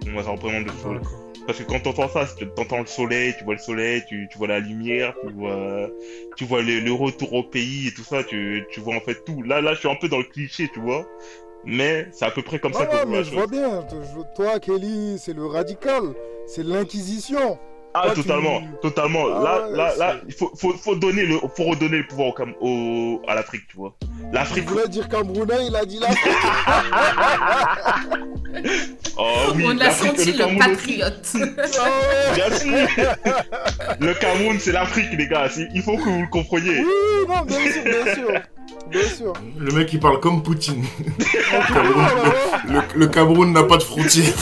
Pour moi, ça représente de fou. Parce que quand t'entends ça, t'entends le soleil, tu vois le soleil, tu, tu vois la lumière, tu vois, tu vois le, le retour au pays et tout ça, tu, tu vois en fait tout. Là, là, je suis un peu dans le cliché, tu vois. Mais c'est à peu près comme ça Ouais, que je vois la je vois bien. Toi, Kelly, c'est le radical. C'est l'inquisition. Ah, toi, tu- totalement, totalement. Ah là, là, là, il faut, faut, faut donner le, faut redonner le pouvoir au, Cam- au, à l'Afrique, tu vois. Il L'Afrique. voulait dire Camerounais, il a dit là. Oh oui, On a l'Afrique, senti le le patriote. Ouais. Bien sûr. le Cameroun, c'est l'Afrique, les gars. Il faut que vous le compreniez. Oui, non, bien sûr, bien sûr. Bien sûr. Le mec il parle comme Poutine. Le Cameroun n'a pas de frontières.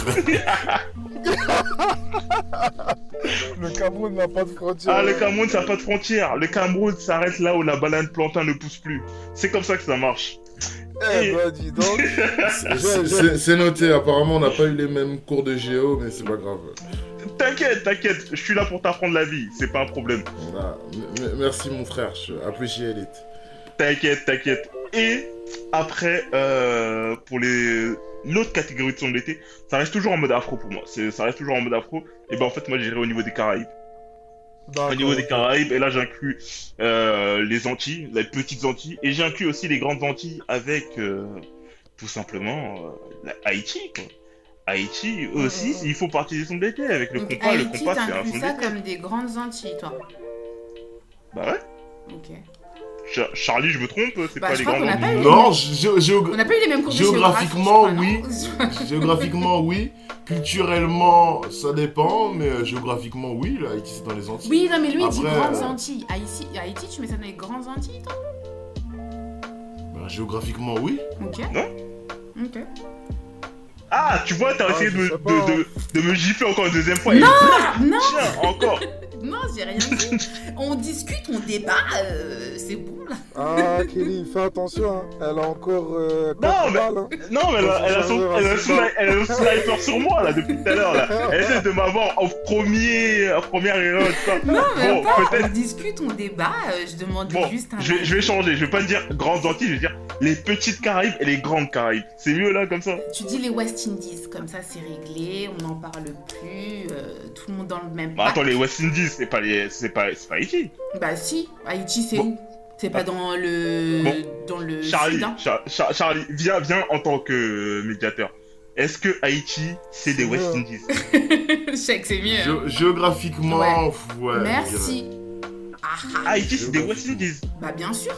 le Cameroun n'a pas de frontières. Ah, le Cameroun, ça n'a pas de frontières. Le Cameroun s'arrête là où la banane plantain ne pousse plus. C'est comme ça que ça marche. Eh ben, dis donc. C'est- noté, apparemment on n'a pas eu les mêmes cours de géo, mais c'est pas grave. T'inquiète, t'inquiète, je suis là pour t'apprendre la vie, c'est pas un problème. Merci mon frère, je appreciate it. T'inquiète, t'inquiète. Et après, euh, pour les l'autre catégorie de son de l'été, ça reste toujours en mode afro pour moi. C'est- Ça reste toujours en mode afro. Et ben en fait, moi j'irai au niveau des Caraïbes. D'accord. Au niveau des Caraïbes, et là j'inclus euh, les Antilles, les petites Antilles, et j'inclus aussi les grandes Antilles avec euh, tout simplement euh, la- Haïti. Quoi. Haïti aussi, Mhm. ils font partie des sons de l'été avec le Donc compas. Le Haïti, compas, c'est un son ça comme des grandes Antilles, toi. Bah ouais. Ok. Char- Charlie, je me trompe, c'est Bah, pas les Antilles. eu- Non, On n'a pas eu les mêmes Géographiquement, non géographiquement oui. Culturellement, ça dépend, mais euh, géographiquement oui. Là, Haïti c'est dans les Antilles. Oui, non, mais lui, il dit grandes euh, Antilles. Haïti, Haïti, tu mets ça dans les grandes Antilles, toi? Bah, géographiquement oui. Ok. Non? Ok. Ah, tu vois, t'as Ah, essayé de me, sais de, pas. de- de me gifler encore une deuxième fois. Non, Et non, tiens, encore. non, j'ai rien dit. On discute, on débat, euh, c'est bon. Ah, Kelly, fais attention. hein. Elle a encore. euh, Non, mais- balles, hein. Non, mais elle a, elle a son, elle a un sni- elle a un sniper sur moi là depuis tout à l'heure là. Elle essaie de m'avoir en premier, en première erreur tout ça. Non, mais Bon, pas. On peut-être. discute, on débat. euh, je demande Bon, juste un. je vais, je vais changer. Je vais pas dire grandes Antilles, je vais dire les petites Caraïbes et les grandes Caraïbes. C'est mieux là comme ça. Tu dis les West Indies, comme ça c'est réglé, on n'en parle plus, euh, tout le monde dans le même Bah pack. attends, les West Indies, c'est pas les, c'est pas, c'est pas Haïti. Bah si, Haïti c'est Bon. où? C'est pas dans le Bon. dans le Charlie, sud, hein. Char- Char- Charlie, viens, viens en tant que médiateur. Est-ce que Haïti, c'est des West. Indies? Je sais que c'est mieux. hein. Gé- géographiquement, Ouais. Merci. Ah, ah. Haïti, c'est des West Indies. Bah bien sûr,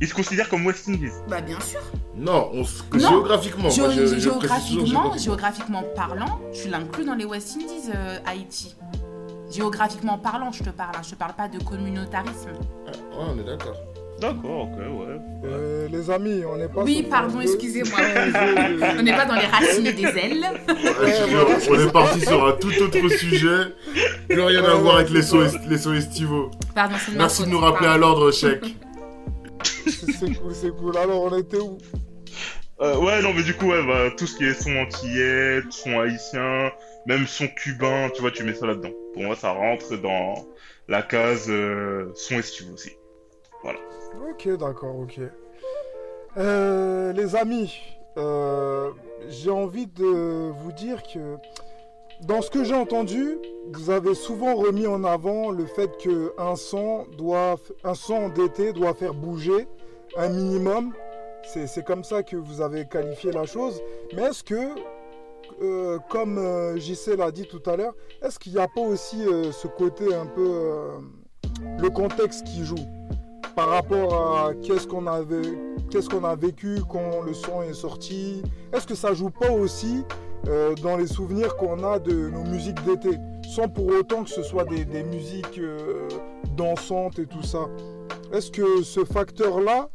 Ils se considèrent comme West Indies. bah bien sûr. Non, on s- Non. géographiquement. Géo- moi, je- je géographiquement, géographiquement. géographiquement parlant, tu l'inclus dans les West Indies, euh, Haïti. Géographiquement parlant, je te parle, hein, je te parle pas de communautarisme. Ah, ouais, on est d'accord. D'accord, ok, ouais. Euh, les amis, on n'est pas. Oui, pardon, excusez-moi. On n'est pas dans les racines des ailes. Ouais, on est parti sur un tout autre sujet. Plus rien à voir avec les sauts, les sauts estivaux. Pardon, c'est Merci de nous rappeler pardon. à l'ordre, chèque. C'est c'est cool, c'est cool. Alors, on était où? Euh, ouais, non, mais du coup, ouais, bah, tout ce qui est son antillais, son haïtien, même son cubain, tu vois, tu mets ça là-dedans. Pour moi, ça rentre dans la case euh, son estivaux aussi. Ok, d'accord, ok. Euh, les amis, euh, j'ai envie de vous dire que dans ce que j'ai entendu, vous avez souvent remis en avant le fait que un son doit, un son d'été doit faire bouger un minimum. C'est comme ça que vous avez qualifié la chose. Mais est-ce que, euh, comme euh, JC l'a dit tout à l'heure, est-ce qu'il n'y a pas aussi euh, ce côté un peu euh, le contexte qui joue par rapport à qu'est-ce qu'on avait, qu'est-ce qu'on a vécu quand le son est sorti? Est-ce que ça joue pas aussi euh, dans les souvenirs qu'on a de nos musiques d'été, sans pour autant que ce soit des, musiques dansantes et tout ça? Est-ce que ce facteur-là,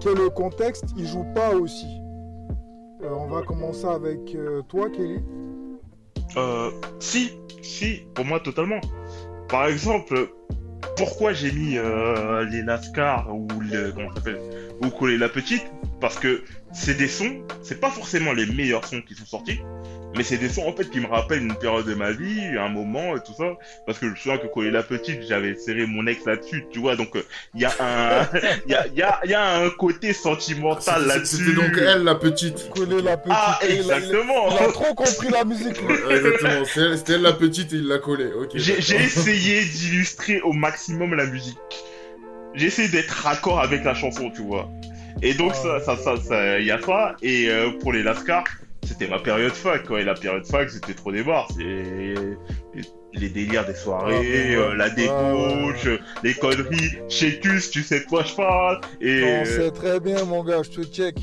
quel est le contexte, il joue pas aussi? Euh, On va commencer avec euh, toi, Kelly. Euh, si, si, pour moi, totalement. Par exemple, pourquoi j'ai mis les NASCAR ou le, comment s'appelle, ou Coller la Petite? Parce que c'est des sons, c'est pas forcément les meilleurs sons qui sont sortis, mais c'est des sons en fait qui me rappellent une période de ma vie, un moment et tout ça. Parce que je me souviens que quand est la petite, j'avais serré mon ex là-dessus, tu vois. Donc il y a un, il y a, y, a, y a un côté sentimental là-dessus. C'était donc elle la petite. Coller la petite. Ah exactement. Il a, il a trop compris la musique. exactement. C'était elle la petite et il l'a collé. Ok. J'ai essayé d'illustrer au maximum la musique. J'ai essayé d'être raccord avec la chanson, tu vois. Et donc ça, ça, ça, ça, y a ça. Et euh, pour les Lascar, c'était ma période fac, quoi. Et la période fac, c'était trop débarre. C'est les délires des soirées, euh, la débauche, les conneries. Chécus, tu sais de quoi je parle. Et... On sait très bien, mon gars, je te check.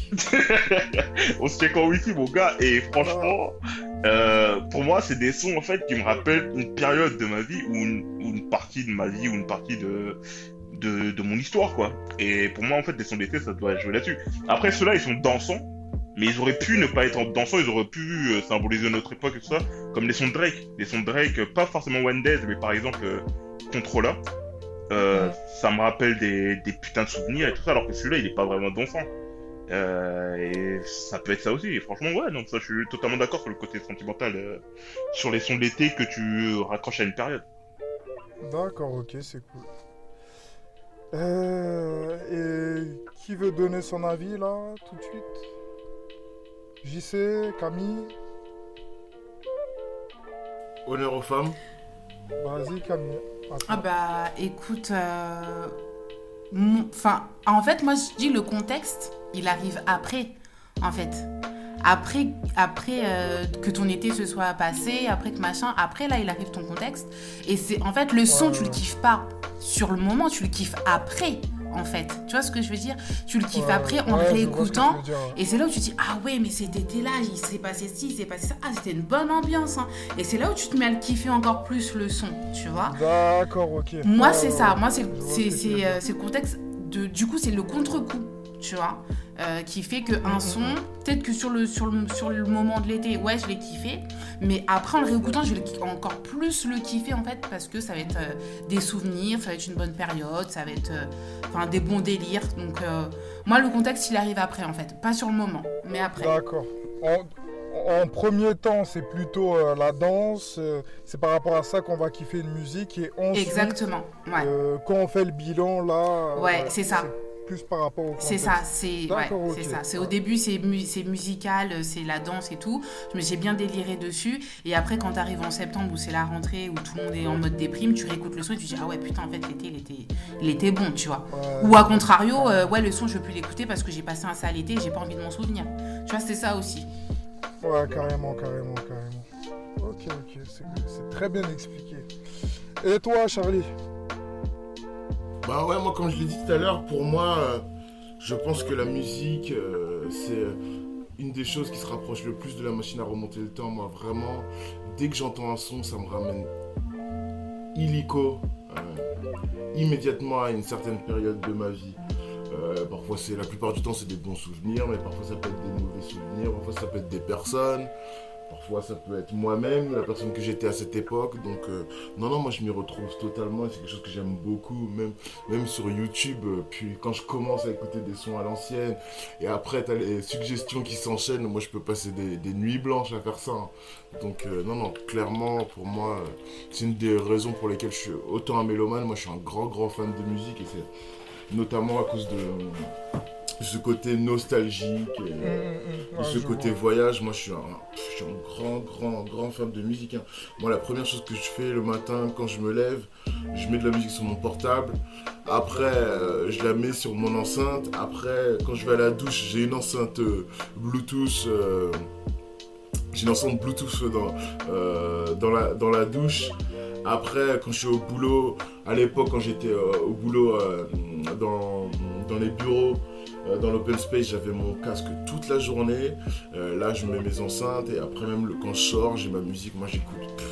On se check en wifi, mon gars. Et franchement, euh, pour moi, c'est des sons, en fait, qui me rappellent une période de ma vie ou une, ou une partie de ma vie ou une partie de, de, de, mon histoire, quoi. Et pour moi, en fait, des sons d'été, ça doit jouer là-dessus. Après, ceux-là, ils sont dansants mais ils auraient pu ne pas être dansants, ils auraient pu euh, symboliser notre époque et tout ça, comme les sons de Drake. Les sons de Drake, euh, pas forcément One Days, mais par exemple euh, Controller. Euh, Ça me rappelle des, putains de souvenirs et tout ça, alors que celui-là, il est pas vraiment dansant. Euh, et ça peut être ça aussi. Et franchement, ouais, donc ça, je suis totalement d'accord sur le côté sentimental, sur les sons de l'été que tu raccroches à une période. D'accord, ok, c'est cool. Et qui veut donner son avis là, tout de suite? JC, Camille Honneur aux femmes. Vas-y, Camille. Ah bah écoute, enfin, euh, en fait, moi je dis le contexte, il arrive après, en fait. Après, après euh, que ton été se soit passé, après que machin, après là il arrive ton contexte. Et c'est en fait le son, ouais, tu le kiffes pas sur le moment, tu le kiffes après en fait. Tu vois ce que je veux dire? Tu le kiffes Ouais, après en ouais, réécoutant. ce. Et c'est là où tu dis Ah ouais, mais cet été-là, il s'est passé ci, il s'est passé ça. Ah, c'était une bonne ambiance. hein. Et c'est là où tu te mets à le kiffer encore plus le son, tu vois? D'accord, ok. Moi, c'est ça. Moi, c'est le contexte. De, du coup, c'est le contre-coup, tu vois, euh, qui fait qu'un son, peut-être que sur le, sur, le, sur le moment de l'été, ouais, je l'ai kiffé, mais après, en le réécoutant, je vais encore plus le kiffer, en fait, parce que ça va être euh, des souvenirs, ça va être une bonne période, ça va être euh, des bons délires. Donc, moi, le contexte, il arrive après, en fait. Pas sur le moment, mais après. D'accord. En, en premier temps, c'est plutôt la danse. c'est par rapport à ça qu'on va kiffer une musique. Et ensuite, Exactement, ouais. quand on fait le bilan, là. Ouais, c'est ça. Plus par rapport au C'est ça, c'est ouais, ça. C'est au début, c'est mu- c'est musical, c'est la danse et tout. Je me- J'ai bien déliré dessus. Et après, quand t'arrives en septembre où c'est la rentrée, où tout le monde est en mode déprime, tu réécoutes le son et tu dis ah ouais putain en fait l'été il était, il était bon, tu vois. Ouais. Ou à contrario, euh, ouais le son je veux plus l'écouter parce que j'ai passé un sale été et j'ai pas envie de m'en souvenir. Tu vois c'est ça aussi. Ouais, carrément, carrément, carrément. Ok, ok, c'est très bien expliqué. Et toi, Charlie? Bah ouais, moi comme je l'ai dit tout à l'heure, pour moi, euh, je pense que la musique, euh, c'est euh, une des choses qui se rapproche le plus de la machine à remonter le temps. Moi, vraiment, dès que j'entends un son, ça me ramène illico, immédiatement à une certaine période de ma vie. Parfois, c'est la plupart du temps, c'est des bons souvenirs, mais parfois, ça peut être des mauvais souvenirs, parfois, ça peut être des personnes. Ça peut être moi-même, la personne que j'étais à cette époque. Donc, euh, non, non, moi, je m'y retrouve totalement. C'est quelque chose que j'aime beaucoup, même, même sur YouTube. euh, puis, quand je commence à écouter des sons à l'ancienne, et après, tu as les suggestions qui s'enchaînent, moi, je peux passer des, des nuits blanches à faire ça. hein. Donc, euh, non, non, clairement, pour moi, c'est une des raisons pour lesquelles je suis autant un mélomane. Moi, je suis un grand, grand fan de musique, et c'est notamment à cause de ce côté nostalgique. Et, hum. de Ouais, ce côté vois. voyage, moi je suis, un, je suis un grand, grand, grand fan de musique. hein. Moi, la première chose que je fais le matin quand je me lève, je mets de la musique sur mon portable. Après, euh, je la mets sur mon enceinte. Après, quand je vais à la douche, j'ai une enceinte euh, Bluetooth. euh, j'ai une enceinte Bluetooth dans, dans, la, dans la douche. Après, quand je suis au boulot, à l'époque, quand j'étais au boulot dans, dans les bureaux, euh, dans l'open space, j'avais mon casque toute la journée. Euh, là, je mets mes enceintes et après, même le- quand je sors, j'ai ma musique. Moi, j'écoute.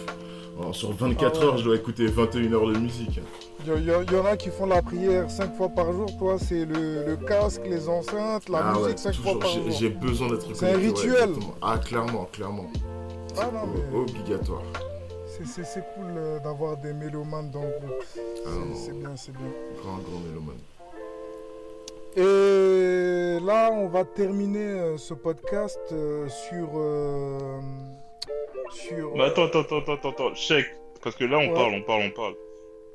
sur 24 Ah ouais. heures, je dois écouter 21 heures de musique. Il y, y- y en a qui font la prière 5 fois par jour. Toi, c'est le, le casque, les enceintes, la Ah ouais, musique 5 fois par j'ai- jour. J'ai besoin d'être C'est un ouais, rituel. ah, clairement, clairement. Ah non, C'est mais Obligatoire. c'est- cool euh, d'avoir des mélomanes dans le groupe. C'est Ah c'est bien, c'est bien. Grand, grand mélomane. Et là, on va terminer euh, ce podcast euh, sur. euh, sur. Bah, attends, attends, attends, attends, attends, check. Parce que là, on Ouais. parle, on parle, on parle.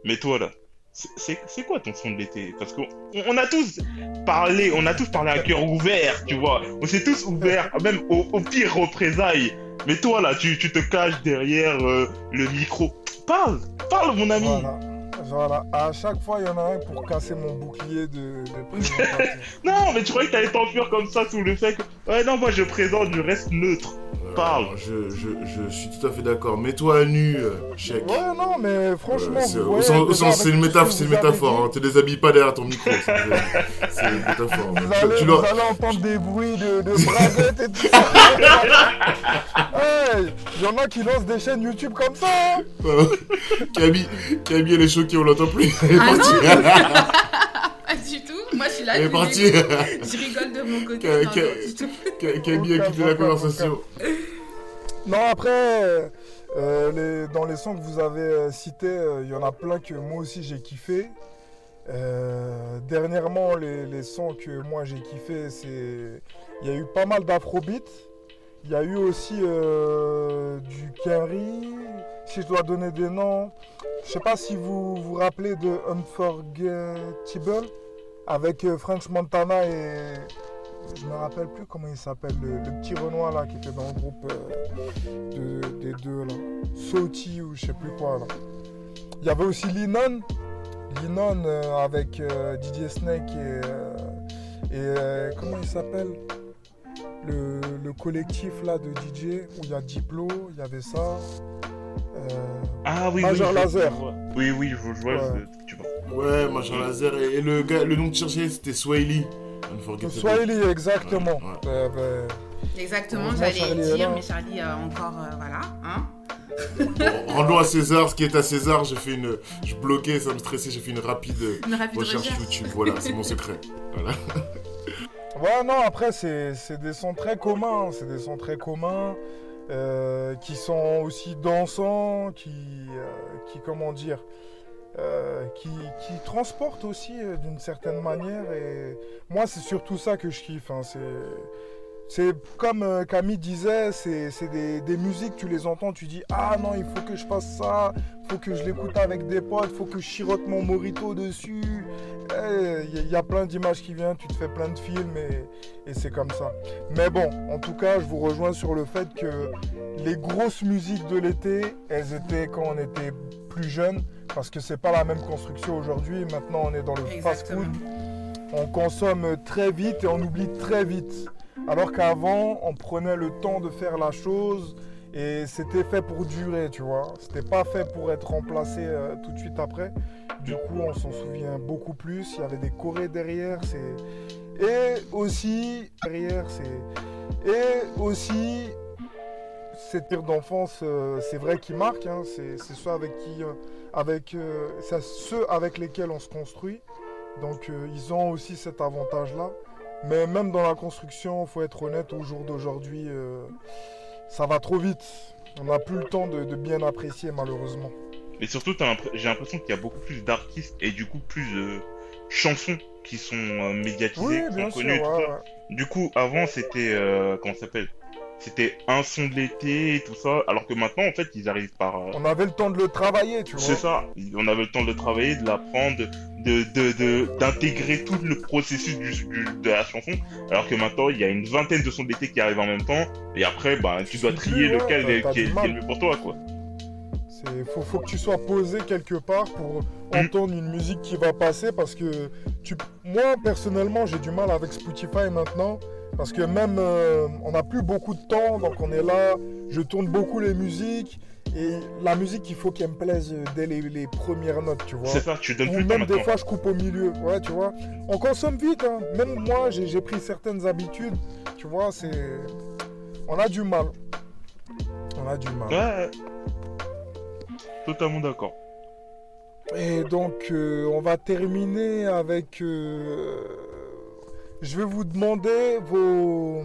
Mais toi, là, c'est- quoi ton son de l'été? Parce qu'on on a tous parlé, on a tous parlé à cœur ouvert, tu vois. On s'est tous ouverts, même au, au pire représailles. Mais toi, là, tu, tu te caches derrière euh, le micro. Parle, parle, mon ami. Voilà. Voilà. À chaque fois, il y en a un pour casser mon bouclier de, de présentation. Non, mais tu croyais que t'allais t'enfuir comme ça sous le fait que. Ouais, non, moi, je présente, je reste neutre. Parle. Alors, je, je, je suis tout à fait d'accord. Mets-toi à nu, euh, chèque. Ouais, non, mais franchement, Euh, c'est une, c'est une métaphore. Hein. Te déshabille pas derrière ton micro. c'est une métaphore. Vous Tu- allez, tu vous leur- allez entendre des bruits de, de braguettes et tout ça. hey, il y en a qui lancent des chaînes YouTube comme ça. hein. Camille, Camille, elle est choquée, on l'entend plus. Elle est Ah Moi, je suis là. Elle est je partie. l'écoute. Je rigole de mon côté. Camille a quitté la conversation. Non, après, euh, les- dans les sons que vous avez euh, cités, euh, il y en a plein que moi aussi j'ai kiffé. Euh, dernièrement, les, les sons que moi j'ai kiffé, c'est. Il y a eu pas mal d'afrobeat. Il y a eu aussi euh, du Kenry. Si je dois donner des noms, je sais pas si vous vous rappelez de Unforgettable avec euh, French Montana et. Je me rappelle plus comment il s'appelle, le, le petit Renoir là qui était dans le groupe euh, de- des deux là. Sauti ou je sais plus quoi là. Il y avait aussi Linon. Linon euh, avec euh, DJ Snake et. et comment il s'appelle? Le, le collectif là de DJ où il y a Diplo, il y avait ça. Ah oui, Major oui. Laser. Oui, oui, je vois, je vois Ouais. Ouais, machin laser. Et, et le gars, le nom que tu cherchais, c'était Swahili. Swahili exactement. Ouais, ouais. Euh, ben, Exactement, j'allais dire, là. mais Charlie a encore. euh, voilà. Hein Bon, rendons à César ce qui est à César. J'ai fait une. Je bloquais, ça me stressait. J'ai fait une rapide Une rapide recherche recherche. YouTube. Voilà, c'est mon secret. Voilà. Ouais, non, après, c'est c'est des sons très communs. hein, C'est des sons très communs euh, qui sont aussi dansants, qui, euh, qui comment dire, euh, qui, transportent aussi euh, d'une certaine manière. Et moi, c'est surtout ça que je kiffe. hein, c'est. C'est comme euh, Camille disait, c'est des, des musiques, tu les entends, tu dis Ah non, il faut que je fasse ça, il faut que je l'écoute avec des potes, il faut que je chirote mon morito dessus. Il y, a plein d'images qui viennent, tu te fais plein de films et, et c'est comme ça. Mais bon, en tout cas, je vous rejoins sur le fait que les grosses musiques de l'été, elles étaient quand on était plus jeune, parce que c'est pas la même construction aujourd'hui. Maintenant, on est dans le fast-food. On consomme très vite et on oublie très vite. Alors qu'avant, on prenait le temps de faire la chose et c'était fait pour durer, tu vois. C'était pas fait pour être remplacé euh, tout de suite après. Du coup, on s'en souvient beaucoup plus. Il y avait des chorés derrière. C'est et aussi derrière, c'est et aussi cette pire d'enfance, euh, c'est vrai qui marque. hein. C'est avec qui, euh, c'est ceux avec lesquels on se construit. Donc, ils ont aussi cet avantage-là. Mais même dans la construction, il faut être honnête, au jour d'aujourd'hui, euh, ça va trop vite. On n'a plus le temps de, de bien apprécier, malheureusement. Mais surtout, j'ai l'impression qu'il y a beaucoup plus d'artistes et du coup plus de chansons qui sont euh, médiatisées, Oui, qui sont connues. et ouais, ouais. Du coup, avant, c'était. Euh, comment ça s'appelle? C'était un son de l'été et tout ça. Alors que maintenant, en fait, ils arrivent par. euh, On avait le temps de le travailler, tu vois. C'est ça. On avait le temps de le travailler, de l'apprendre, de d'intégrer tout le processus du, du- de la chanson. Alors que maintenant, il y a une vingtaine de sons d'été qui arrivent en même temps. Et après, bah, tu dois trier ouais, lequel est, qui, est, du qui est mal. le mieux pour toi, quoi. Il faut, faut que tu sois posé quelque part pour entendre une musique qui va passer parce que tu, moi personnellement j'ai du mal avec Spotify maintenant parce que même euh, on n'a plus beaucoup de temps donc on est là, je tourne beaucoup les musiques et la musique il faut qu'elle me plaise dès les, les premières notes tu vois. C'est ça, tu donnes Ou plus même des fois je coupe au milieu, ouais tu vois. On consomme vite, hein. même moi j'ai j'ai pris certaines habitudes, tu vois, c'est... On a du mal. On a du mal. Ouais. Totalement d'accord. Et donc, euh, on va terminer avec. euh, je vais vous demander vos,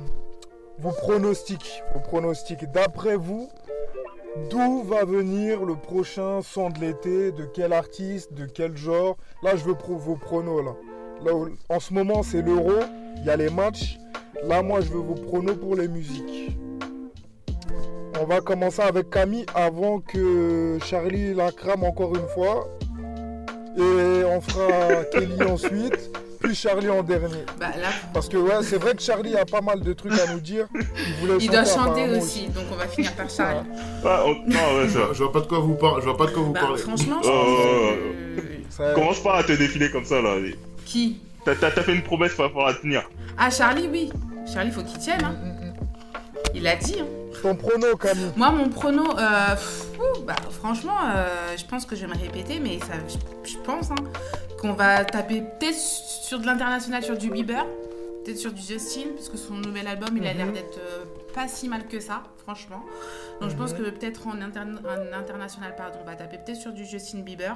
vos pronostics. Vos pronostics. D'après vous, d'où va venir le prochain son de l'été? De quel artiste? De quel genre? Là, je veux vos pronos. Là. En ce moment, c'est l'euro, il y a les matchs. Là, moi, je veux vos pronos pour les musiques. On va commencer avec Camille avant que Charlie la crame encore une fois. Et on fera Kelly ensuite, puis Charlie en dernier. Bah là, Parce que ouais, c'est vrai que Charlie a pas mal de trucs à nous dire. Il, voulait il doit chanter aussi, donc on va finir par Charles. Ah, oh, non, ouais, ça. Je vois pas de quoi vous parlez. Je vois pas de quoi vous Bah, parlez. franchement, Oh, je pense oh, que- Ça- Commence pas à te défiler comme ça, là. Qui? T'as fait une promesse, il va falloir la tenir. Ah, Charlie, oui. Charlie, faut qu'il tienne. Hein. Mm, mm, Il a dit. Hein. mm. Ton prono, Camille. Moi, mon prono, euh, pff, ouh, bah, franchement, euh, je pense que je vais me répéter, mais ça, je, je pense hein, qu'on va taper peut-être sur de l'international, sur du Bieber, peut-être sur du Justin, parce que son nouvel album, il a l'air Mhm. d'être euh, pas si mal que ça, franchement. Donc je pense Mhm. que peut-être en, interne- en international, pardon, on va taper peut-être sur du Justin Bieber.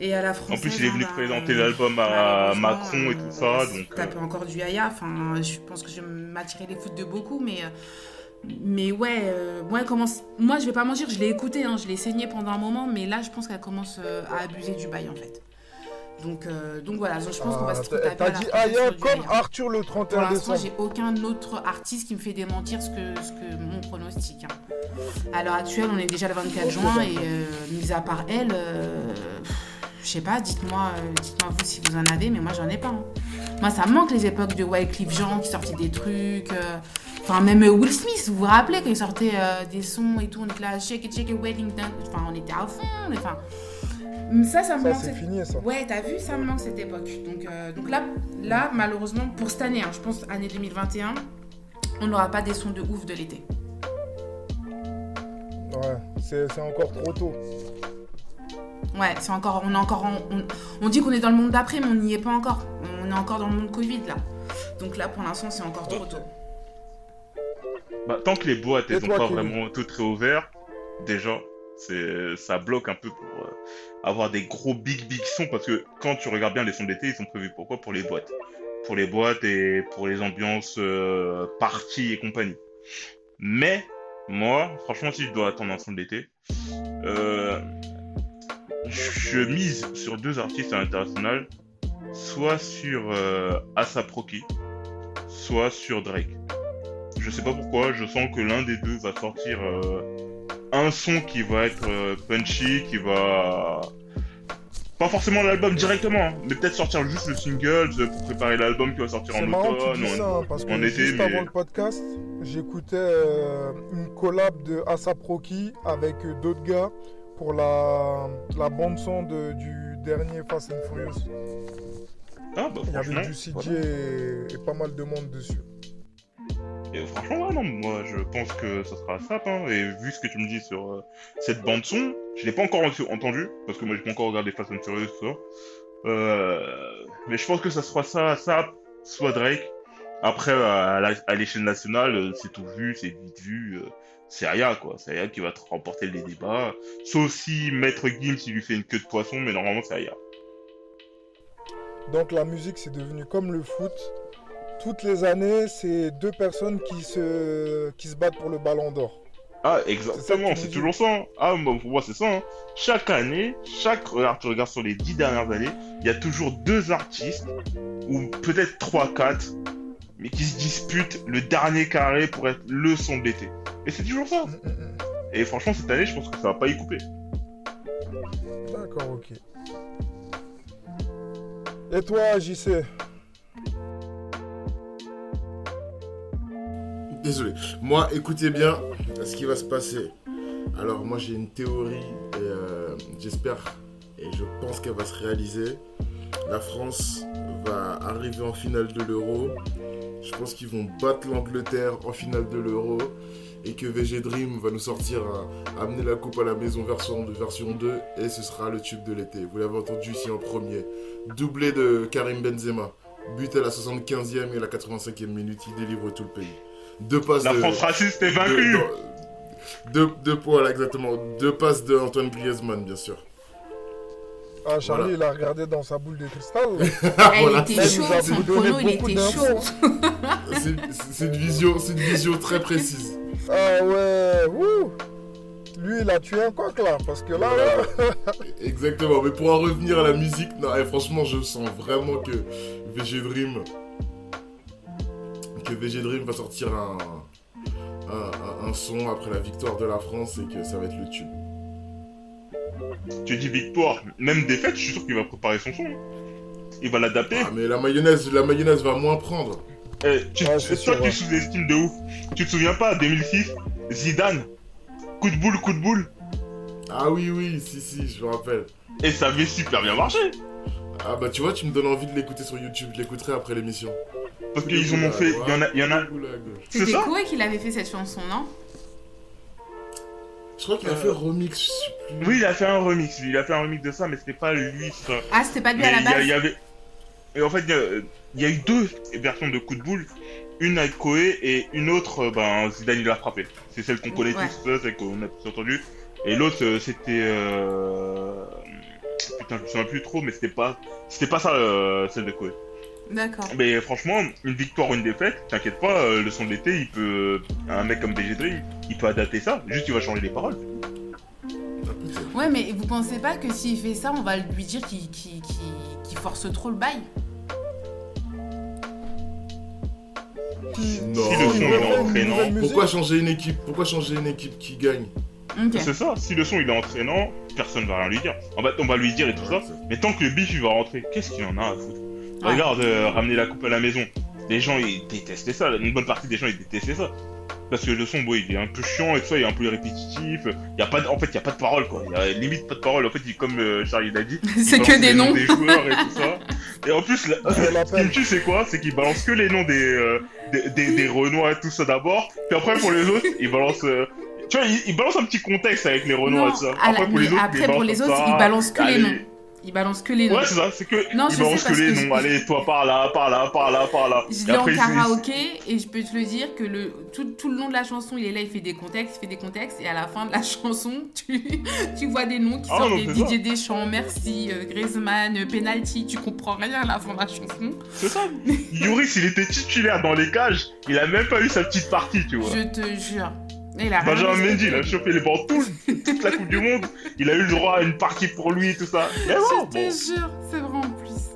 Et à la En française... plus, il est venu hein, bah, présenter l'album à Macron et tout ça, euh, donc. euh, Taper encore du Aya, enfin, je pense que je vais m'attirer les foot de beaucoup, mais... euh, mais ouais, euh, moi, elle commence... moi je vais pas mentir, je l'ai écouté, hein, je l'ai saigné pendant un moment, mais là je pense qu'elle commence euh, à abuser du bail en fait. Donc, euh, donc voilà, donc je pense qu'on va Ah, se taper à T'as dit Aya comme Aya. Arthur le Pour 31 l'instant, décembre. j'ai aucun autre artiste qui me fait démentir ce que, ce que mon pronostic. hein. À l'heure actuelle, on est déjà le 24 juin et euh, mis à part elle, je sais pas, dites-moi dites-moi vous si vous en avez, mais moi j'en ai pas. hein. Moi ça me manque les époques de Wycliffe Jean qui sortait des trucs. Enfin, même Will Smith, vous vous rappelez quand il sortait euh, des sons et tout, on était là, shake it, shake it, wedding. Enfin, on était à fond. Enfin, ça, ça me Ça, manque. c'est cette- fini, ça. Ouais, t'as vu, ça me manque cette époque. Donc, euh, donc là, là, malheureusement, pour cette année, hein, je pense année 2021, on n'aura pas des sons de ouf de l'été. Ouais, c'est c'est encore trop tôt. Ouais, c'est encore, on est encore, en- on, on dit qu'on est dans le monde d'après, mais on n'y est pas encore. On est encore dans le monde Covid là. Donc là, pour l'instant, c'est encore trop tôt. Bah, tant que les boîtes, elles sont toi, pas Kevin vraiment toutes réouvertes, déjà, c'est, ça bloque un peu pour euh, avoir des gros big big sons parce que quand tu regardes bien les sons d'été, ils sont prévus pourquoi? Pour les boîtes. Pour les boîtes et pour les ambiances euh, parties et compagnie. Mais, moi, franchement, si je dois attendre un son de l'été, euh, je mise sur deux artistes à l'international, soit sur ASAP Rocky, soit sur Drake. Je sais pas pourquoi, je sens que l'un des deux va sortir euh, un son qui va être euh, punchy, qui va... Pas forcément l'album directement, hein, mais peut-être sortir juste le single euh, pour préparer l'album qui va sortir en marrant que automne. tu dis en- ça, hein, parce que en été, juste mais- avant le podcast, j'écoutais euh, une collab de Asap Rocky avec euh, d'autres gars pour la, la bande son de- du dernier Fast and Furious. Ah bah Il y avait du CJ voilà. et, et pas mal de monde dessus. Franchement, non, moi je pense que ça sera ça. Hein, et vu ce que tu me dis sur euh, cette bande son, je l'ai pas encore ent- entendu parce que moi j'ai pas encore regardé Fast and Furious. Euh, mais je pense que ça sera ça, ça, soit Drake. Après, à l'échelle nationale, euh, c'est tout vu, c'est vite vu. c'est Aya quoi, c'est Aya qui va te remporter les débats. Sauf si Maître Gims il lui fait une queue de poisson, mais normalement c'est Aya. Donc la musique, c'est devenu comme le foot. Toutes les années, c'est deux personnes qui se, qui se battent pour le ballon d'or. Ah, exactement, c'est toujours ça. hein. Ah, bah, pour moi, c'est ça. hein. Chaque année, chaque. Regarde, tu regardes sur les dix dernières années, il y a toujours deux artistes, ou peut-être trois, quatre, mais qui se disputent le dernier carré pour être le son de l'été. Et c'est toujours ça. Mm, mm, mm. Et franchement, cette année, je pense que ça va pas y couper. D'accord, ok. Et toi, JC Désolé. Moi, écoutez bien ce qui va se passer. Alors, moi, j'ai une théorie et euh, j'espère et je pense qu'elle va se réaliser. La France va arriver en finale de l'Euro. Je pense qu'ils vont battre l'Angleterre en finale de l'Euro et que VG Dream va nous sortir à, amener la coupe à la maison version 2, version 2 et ce sera le tube de l'été. Vous l'avez entendu ici en premier. Doublé de Karim Benzema. But à la 75e et à la 85e minute, il délivre tout le pays. Deux passes La de... France raciste est vaincue deux, deux points, là, exactement. Deux passes de Antoine Griezmann, bien sûr. Ah, Charlie, Voilà. il a regardé dans sa boule de cristal. Elle voilà. était chaud, son prono, il était chaud. C'est une vision, une vision très précise. Ah ouais, wouh lui, il a tué un coq là, parce que là, là, Exactement, mais pour en revenir à la musique, non, eh, franchement, je sens vraiment que VG Dream. Que VG Dream va sortir un, un, un- un son après la victoire de la France et que ça va être le tube. Tu dis victoire, même défaite, je suis sûr qu'il va préparer son son. Il va l'adapter. Ah, mais la mayonnaise, la mayonnaise va moins prendre. Eh, tu, Ouais, c'est toi, sûr, tu ouais. sous-estimes de ouf. Tu te souviens pas, 2006, Zidane, coup de boule, coup de boule, Ah oui, oui, si, si, je me rappelle. et ça avait super bien marché. Ah bah tu vois, tu me donnes envie de l'écouter sur YouTube, je l'écouterai après l'émission. Parce qu'ils en ont fait, il y en a, y en a, C'était Koé qui l'avait fait cette chanson, non? Je crois qu'il a fait remix, sais plus. Oui, il a fait un remix, lui, il a fait un remix de ça, mais c'était pas lui. ça. Ah, c'était pas lui Mais à la il y, a- base il y avait. Et en fait, il y a- il y, a eu deux versions de coup de boule. Une avec Koé et une autre, euh, ben, Zidane il l'a frappé. C'est celle qu'on connaît Ouais. tous, celle qu'on a tous entendu. Et l'autre, euh, c'était. Euh... Putain, je me souviens plus trop, mais c'était pas. C'était pas ça, euh, celle de Koé. D'accord. Mais franchement, une victoire ou une défaite, t'inquiète pas, euh, le son de l'été, il peut. Un mec comme BG Dream, il peut adapter ça, juste il va changer les paroles. Ouais, mais vous pensez pas que s'il fait ça, on va lui dire qu'il force trop le bail? Non. Si le son nouvelle musique. Pourquoi changer une équipe? Pourquoi changer une équipe qui gagne? C'est ça, si le son il est entraînant, personne va rien lui dire. On va, on va lui dire et tout ça, mais tant que le bif il va rentrer, qu'est-ce qu'il en a à foutre Ouais. Regarde, euh, ramener la coupe à la maison. Les gens ils détestaient ça, une bonne partie des gens ils détestaient ça. Parce que le son, bon, il est un peu chiant et tout ça, il est un peu répétitif. Il y a pas de- en fait, il y a pas de parole quoi. Il y a limite pas de parole. En fait, il, comme euh, Charlie l'a dit, C'est que des noms. Des joueurs et tout ça. Et en plus, la- ce qui me tue, c'est quoi? C'est qu'il balance que les noms des, euh, des, des, des Renois et tout ça d'abord. Puis après, pour les autres, il balance. Tu vois, il, il balance un petit contexte avec les Renois Non, et tout ça. Après, pour les autres, après, il pour balance les autres, ça. il balance que les noms. Il balance que les noms. Ouais, c'est ça, c'est que. Non, il je balance sais que les noms. Allez, toi par là, par là, par là, par là. Je l'ai en karaoké et je peux te le dire que le, tout, tout le long de la chanson, il est là, il fait des contextes, il fait des contextes et à la fin de la chanson, tu, tu vois des noms qui Ah, sortent non, des Didier Deschamps, Merci, euh, Griezmann, euh, Penalty, tu comprends rien à la fin de la chanson. C'est ça. Yoris, il était titulaire dans les cages. Il a même pas eu sa petite partie, tu vois. Je te jure. Et il a rien Benjamin. Mendy, il a chopé les bancs tout, toute la Coupe du Monde. Il a eu le droit à une partie pour lui et tout ça. Mais bon, Je te bon. jure, c'est vrai en plus.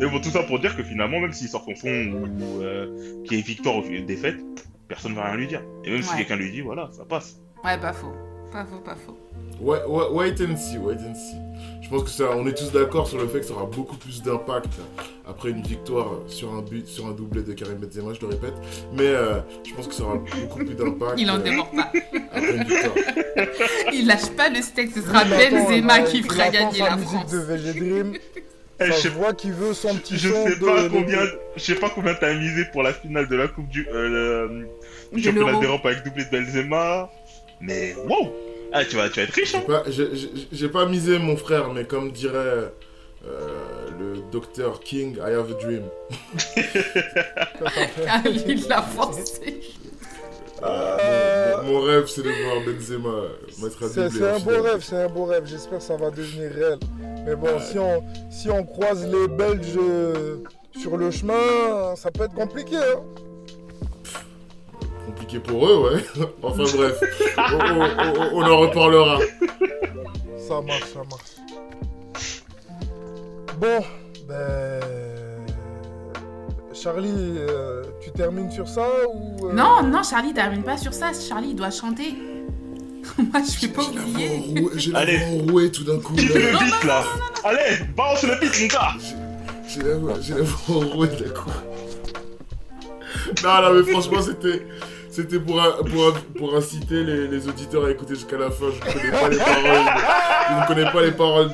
Mais bon, tout ça pour dire que finalement, même s'il sort son son ou euh, qu'il y ait victoire ou défaite, personne va rien lui dire. Et même si quelqu'un lui dit, voilà, ça passe. Ouais, pas faux. Pas faux, pas faux. Ouais, ouais, wait and see, wait and see. Je pense que ça, on est tous d'accord sur le fait que ça aura beaucoup plus d'impact après une victoire sur un but, sur un doublé de Karim Benzema, je le répète. Mais euh, je pense que ça aura beaucoup plus d'impact Il en euh, démord pas. après une victoire. Il lâche pas le steak, ce sera Benzema qui fera gagner la France. de VG Dream. Eh, Ça je qu'il veut son petit Je sais de pas combien, je sais pas combien t'as misé pour la finale de la Coupe du, euh, le- du De championnat d'Europe avec doublé de Benzema. Mais wow, ah tu vas, tu vas être riche. J'ai Hein. pas, j'ai- pas misé mon frère, mais comme dirait euh, le docteur King, I have a dream. Ah, il l'a forcé. Euh, Mon, mon rêve, c'est de voir Benzema mettre un C'est un beau rêve, c'est un beau rêve. J'espère que ça va devenir réel. Mais bon, si, on, si on croise les Belges euh, sur le chemin, ça peut être compliqué. hein. Compliqué pour eux, ouais. enfin bref, on, on- on- on en reparlera. Ça marche, ça marche. Bon, ben. Charlie, euh, tu termines sur ça ou. euh, Non, non, Charlie, termine pas sur ça. Charlie, il doit chanter. Moi, je vais pas enrouée- J'ai la enrouée tout d'un coup. Qui fait là. le beat là Allez, balance le beat mon gars J'ai la voix, enrouée tout d'un coup. Non, non, mais franchement, c'était. C'était pour, un- pour, un- pour inciter les, les auditeurs à écouter jusqu'à la fin. Je ne connais pas les paroles. de- je ne connais pas les paroles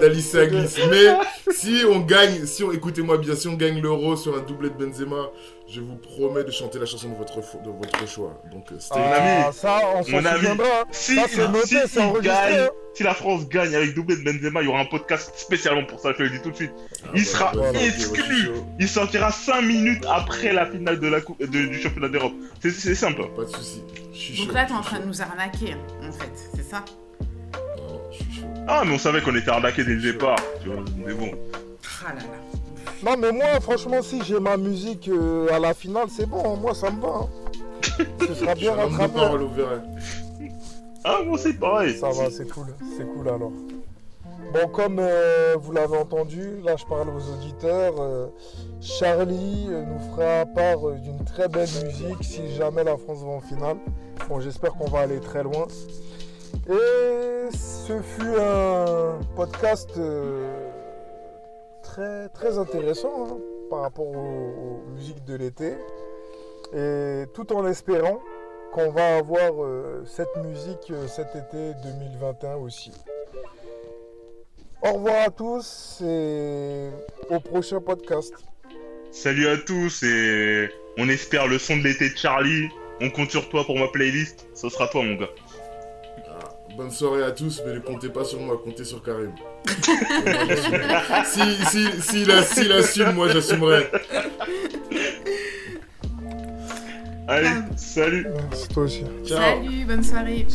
d'Alice. Aglis. Mais si on gagne, si on, écoutez-moi bien, si on gagne l'euro sur un doublé de Benzema, je vous promets de chanter la chanson de votre, fo- de votre choix. Donc, euh, stay Ah, ami. ça, on s'en souviendra. Si, Ça, c'est noté, si c'est enregistré, gagne, hein. Si la France gagne avec doublé de Benzema, il y aura un podcast spécialement pour ça, je te le dis tout de suite. Ah, Il bah, sera bah, je exclu. Il sortira 5 minutes après la finale de la coupe, de- du championnat d'Europe. C'est- simple. Pas de soucis. Donc chaud, là, t'es en train de nous arnaquer, en fait. C'est ça Non, je suis chaud. Ah, mais on savait qu'on était arnaqué dès le départ, tu vois. Mais bon. Ah là là. Non, mais moi, franchement, si j'ai ma musique euh, à la finale, c'est bon. Moi, ça me va. hein. Ce sera bien rattrapé. Ah, moi, c'est pareil. Ça va, c'est cool, c'est cool alors. Bon, comme euh, vous l'avez entendu, là je parle aux auditeurs, euh, Charlie euh, nous fera part d'une très belle musique si jamais la France va en finale. Bon, j'espère qu'on va aller très loin. Et ce fut un podcast très, très intéressant hein, par rapport aux musiques de l'été. Et tout en espérant qu'on va avoir euh, cette musique euh, cet été 2021 aussi. Au revoir à tous et au prochain podcast. Salut à tous et on espère le son de l'été de Charlie. On compte sur toi pour ma playlist. Ce sera toi, mon gars. Ah, bonne soirée à tous, mais ne comptez pas sur moi, comptez sur Karim. Si, si, s'il a- s'il assume, moi j'assumerai. Allez, salut. Merci toi aussi. Ciao. Salut, bonne soirée.